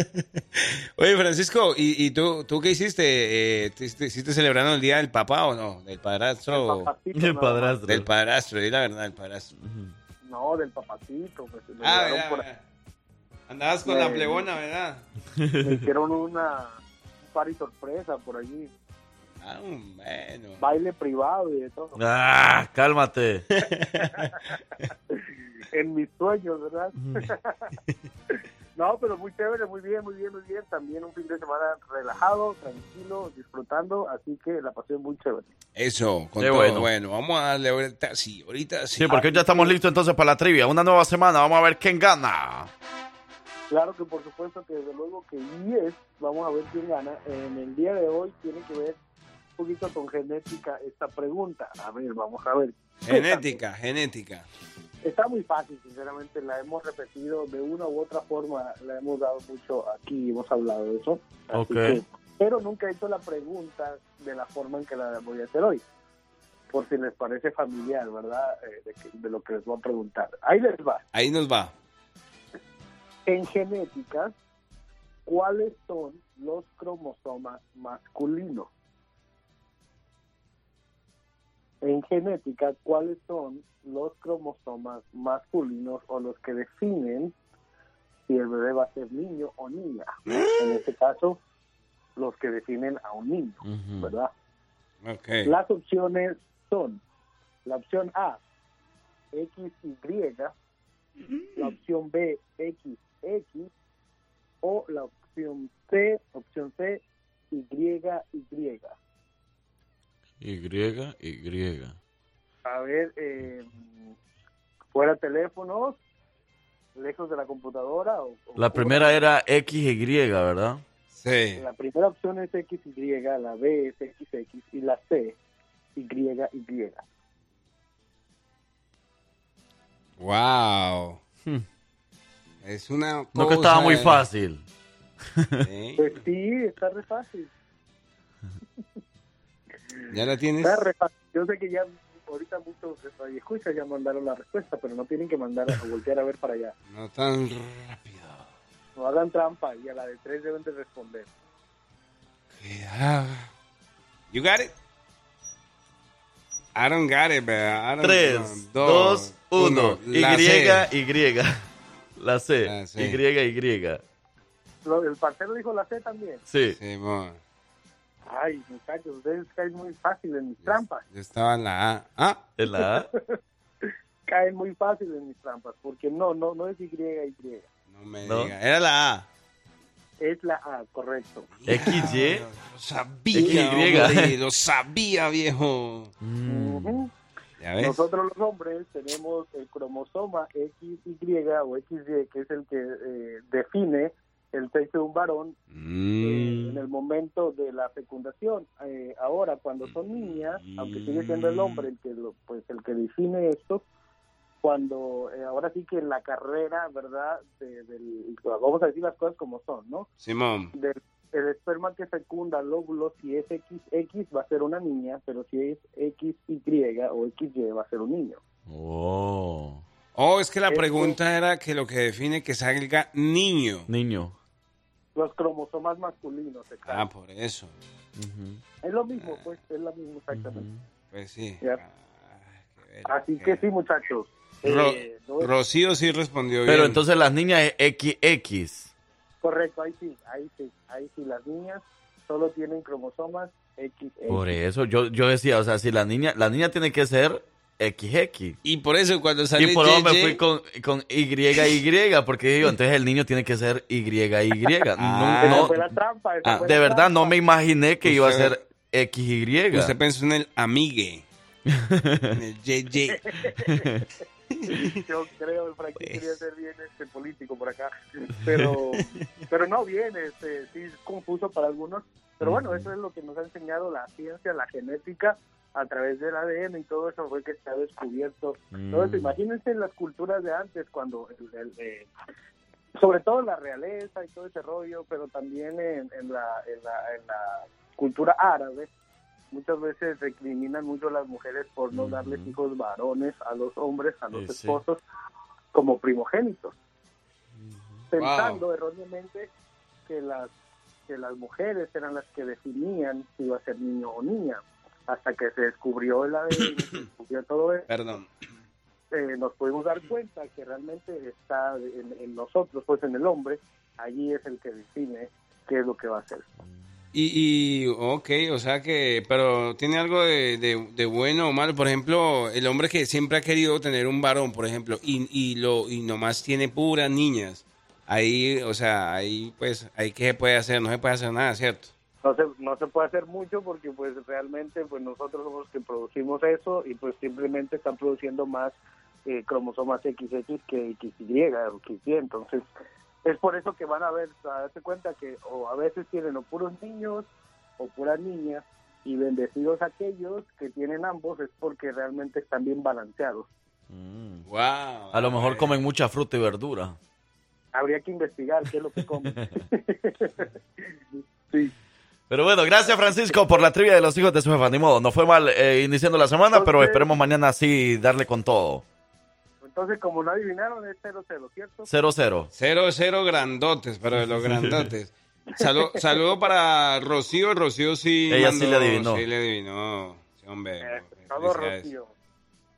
Oye, Francisco, ¿y, y tú, tú qué hiciste? Eh, ¿te, hiciste- hiciste celebrando el día del papá o no? ¿Del padrastro? El más. padrastro. Del padrastro, di la verdad, del padrastro. No, del papacito. Pues, Ah, verdad, por- verdad. Andabas con la plebona, ¿verdad? me hicieron una un party sorpresa por allí. Ah, bueno. Baile privado y de todo. Ah, cálmate. en mis sueños, ¿verdad? no, pero muy chévere, muy bien, muy bien, muy bien. También un fin de semana relajado, tranquilo, disfrutando, así que la pasé muy chévere. Eso, con Qué todo. bueno. Bueno. vamos a darle ahorita, sí, ahorita sí. Sí, porque ya estamos listos entonces para la trivia. Una nueva semana. Vamos a ver quién gana. Claro que por supuesto que desde luego que yes, vamos a ver quién gana. En el día de hoy tiene que ver poquito con genética esta pregunta. A ver, vamos a ver. Genética, genética. Está muy fácil, sinceramente, la hemos repetido de una u otra forma, la hemos dado mucho aquí, hemos hablado de eso. Así Ok. que- pero nunca he hecho la pregunta de la forma en que la voy a hacer hoy, por si les parece familiar, ¿verdad? Eh, de, que- de lo que les voy a preguntar. Ahí les va. Ahí nos va. En genética, ¿cuáles son los cromosomas masculinos? En genética, ¿cuáles son los cromosomas masculinos o los que definen si el bebé va a ser niño o niña? En este caso, los que definen a un niño, ¿verdad? Las opciones son la opción A, XY, la opción B, XX, o la opción C, opción C, YY. Y, Y. A ver, eh, fuera teléfonos, lejos de la computadora. O, o- La primera era XY, ¿verdad? Sí. La primera opción es XY, la B es XX y la C, YY. Wow. Hmm. Es una No que cosa estaba muy fácil. Sí. Pues sí, está re fácil. ¿Ya la tienes? Está re fácil. Yo sé que ya ahorita muchos escuchas ya mandaron la respuesta, pero no tienen que mandar a voltear a ver para allá. No tan rápido. No hagan trampa y a la de tres deben de responder. Cuidado. You got it? I don't got it, I don't 3, know. 2, 1. Y, La C. Y. La C. La C. Y, Y. El parcero dijo la C también. Sí. Simón. Ay, muchachos, ustedes caen muy fácil en mis trampas. Yo estaba en la A. Ah, ¿En la A? Caen muy fácil en mis trampas, porque no, no, no es Y, Y. no me ¿No? diga. Era la A. Es la A, correcto. XY. Lo sabía, XY. hombre, lo sabía, viejo. Mm. Ujú. ¿Ya ves? Nosotros los hombres tenemos el cromosoma XY o XY, que es el que eh, define el sexo de un varón eh, Mm. en el momento de la fecundación. Eh, ahora, cuando son niñas, aunque sigue siendo el hombre el que lo, pues el que define esto, cuando eh, ahora sí que en la carrera, ¿verdad? De- del, vamos a decir las cosas como son, ¿no? Simón. Del el esperma que fecunda el óvulo, si es XX va a ser una niña, pero si es XY o XY va a ser un niño. Oh. Oh, es que la pregunta era que lo que define que salga niño. Niño. Los cromosomas masculinos, exacto. Ah, por eso. Es lo mismo, pues, es lo mismo exactamente. Pues sí. Ah, Así qué que sí, muchachos. Ro- Eh, no es- Rocío sí respondió bien. Pero entonces las niñas es XX. correcto, ahí sí, ahí sí, ahí sí, las niñas solo tienen cromosomas XX. Por eso yo, yo decía, o sea, si la niña, la niña tiene que ser XX. Y por eso cuando sale Y por eso me fui con, con YY, porque digo, entonces el niño tiene que ser YY. No, Ah. Esa no, fue la trampa. ah, fue de la verdad trampa. no me imaginé que iba a Usted- ser XY. Usted pensó en el amigue. en el JJ. Yo creo, Frankie Pues. quería ser bien este político por acá, pero pero no bien, este, sí es confuso para algunos, pero bueno, eso es lo que nos ha enseñado la ciencia, la genética, a través del ADN y todo eso fue que se ha descubierto. Todo eso, Mm. imagínense las culturas de antes, cuando, el- el, eh, sobre todo la realeza y todo ese rollo, pero también en, en la, en, la, en la cultura árabe, muchas veces recriminan mucho a las mujeres por no darles hijos varones a los hombres, a los Sí, sí. esposos, como primogénitos, pensando erróneamente que las que las mujeres eran las que definían si iba a ser niño o niña, hasta que se descubrió el ADN, se descubrió todo eso, Perdón. eh, nos podemos dar cuenta que realmente está en, en nosotros, pues en el hombre, allí es el que define qué es lo que va a hacer. Y, y, ok, o sea que, pero tiene algo de, de- de bueno o malo. Por ejemplo, el hombre que siempre ha querido tener un varón, por ejemplo, y, y lo y nomás tiene puras niñas. Ahí, o sea, ahí pues, ahí qué se puede hacer, no se puede hacer nada, ¿cierto? No se, no se puede hacer mucho porque pues realmente pues nosotros somos los que producimos eso y pues simplemente están produciendo más eh, cromosomas XX que XY o XY entonces es por eso que van a ver a darse cuenta que o a veces tienen o puros niños o puras niñas y bendecidos aquellos que tienen ambos es porque realmente están bien balanceados. Wow. A lo mejor comen mucha fruta y verdura. habría que investigar qué es lo que comen. Sí Pero bueno, gracias Francisco por la trivia de los hijos de su jefa. Ni modo, no fue mal eh, iniciando la semana, pero esperemos mañana sí darle con todo. entonces como no adivinaron es 0-0 ¿cierto? 0-0. Cero, cero grandotes, pero de los grandotes. Saludo, saludo para Rocío. Rocío sí. Ella sí le adivinó. Sí le adivinó. Sí, hombre. Todo felicidades. Rocío.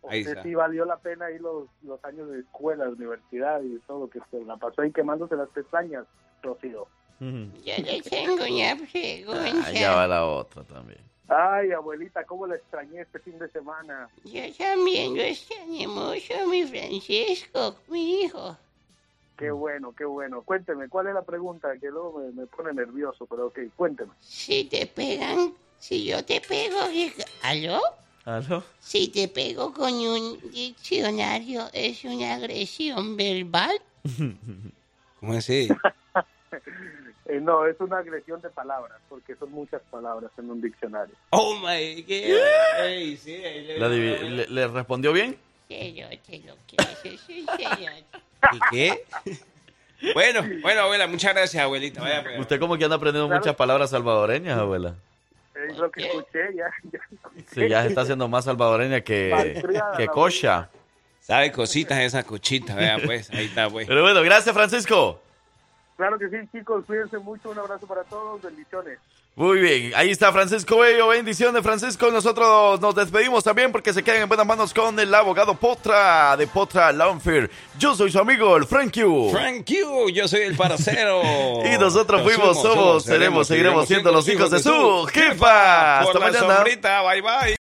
Ahí Usted está. sí valió la pena ahí los, los años de escuela, de universidad y todo que se la pasó ahí quemándose las pestañas, Rocío. Yo le tengo una pregunta. Allá va la otra también. Ay, abuelita, cómo la extrañé este fin de semana. Yo también lo extrañé mucho, mi Francisco, mi hijo. Qué bueno, qué bueno. Cuénteme, ¿cuál es la pregunta? Que luego me, me pone nervioso, pero ok, cuénteme. Si te pegan, si yo te pego, ¿aló? ¿Aló? Si te pego con un diccionario, ¿es una agresión verbal? ¿Cómo así? Eh, no, es una agresión de palabras, porque son muchas palabras en un diccionario. Oh my God. Ey, sí, le- ¿Le, le- respondió bien? Es un cerote. ¿Y qué? Bueno, bueno, abuela, muchas gracias, abuelita. Vaya, pues. Usted como que anda aprendiendo Claro. muchas palabras salvadoreñas, abuela. Es lo que escuché, ya. ya. Sí, ya se está haciendo más salvadoreña que, que cocha. Sabe cositas esa cochita, vea pues, ahí está pues. Pero bueno, gracias Francisco. Claro que sí, chicos, cuídense mucho, un abrazo para todos, bendiciones. Muy bien, ahí está Francisco Bello, bendiciones Francisco. Nosotros nos despedimos también porque se quedan en buenas manos con el abogado Potra de Potra Lawnfear. Yo soy su amigo, el Frank Q. Frank you, yo soy el parcero. Y nosotros fuimos, somos, seremos, seguiremos siendo los hijos de su jefa. Hasta la mañana. sombrita, bye bye.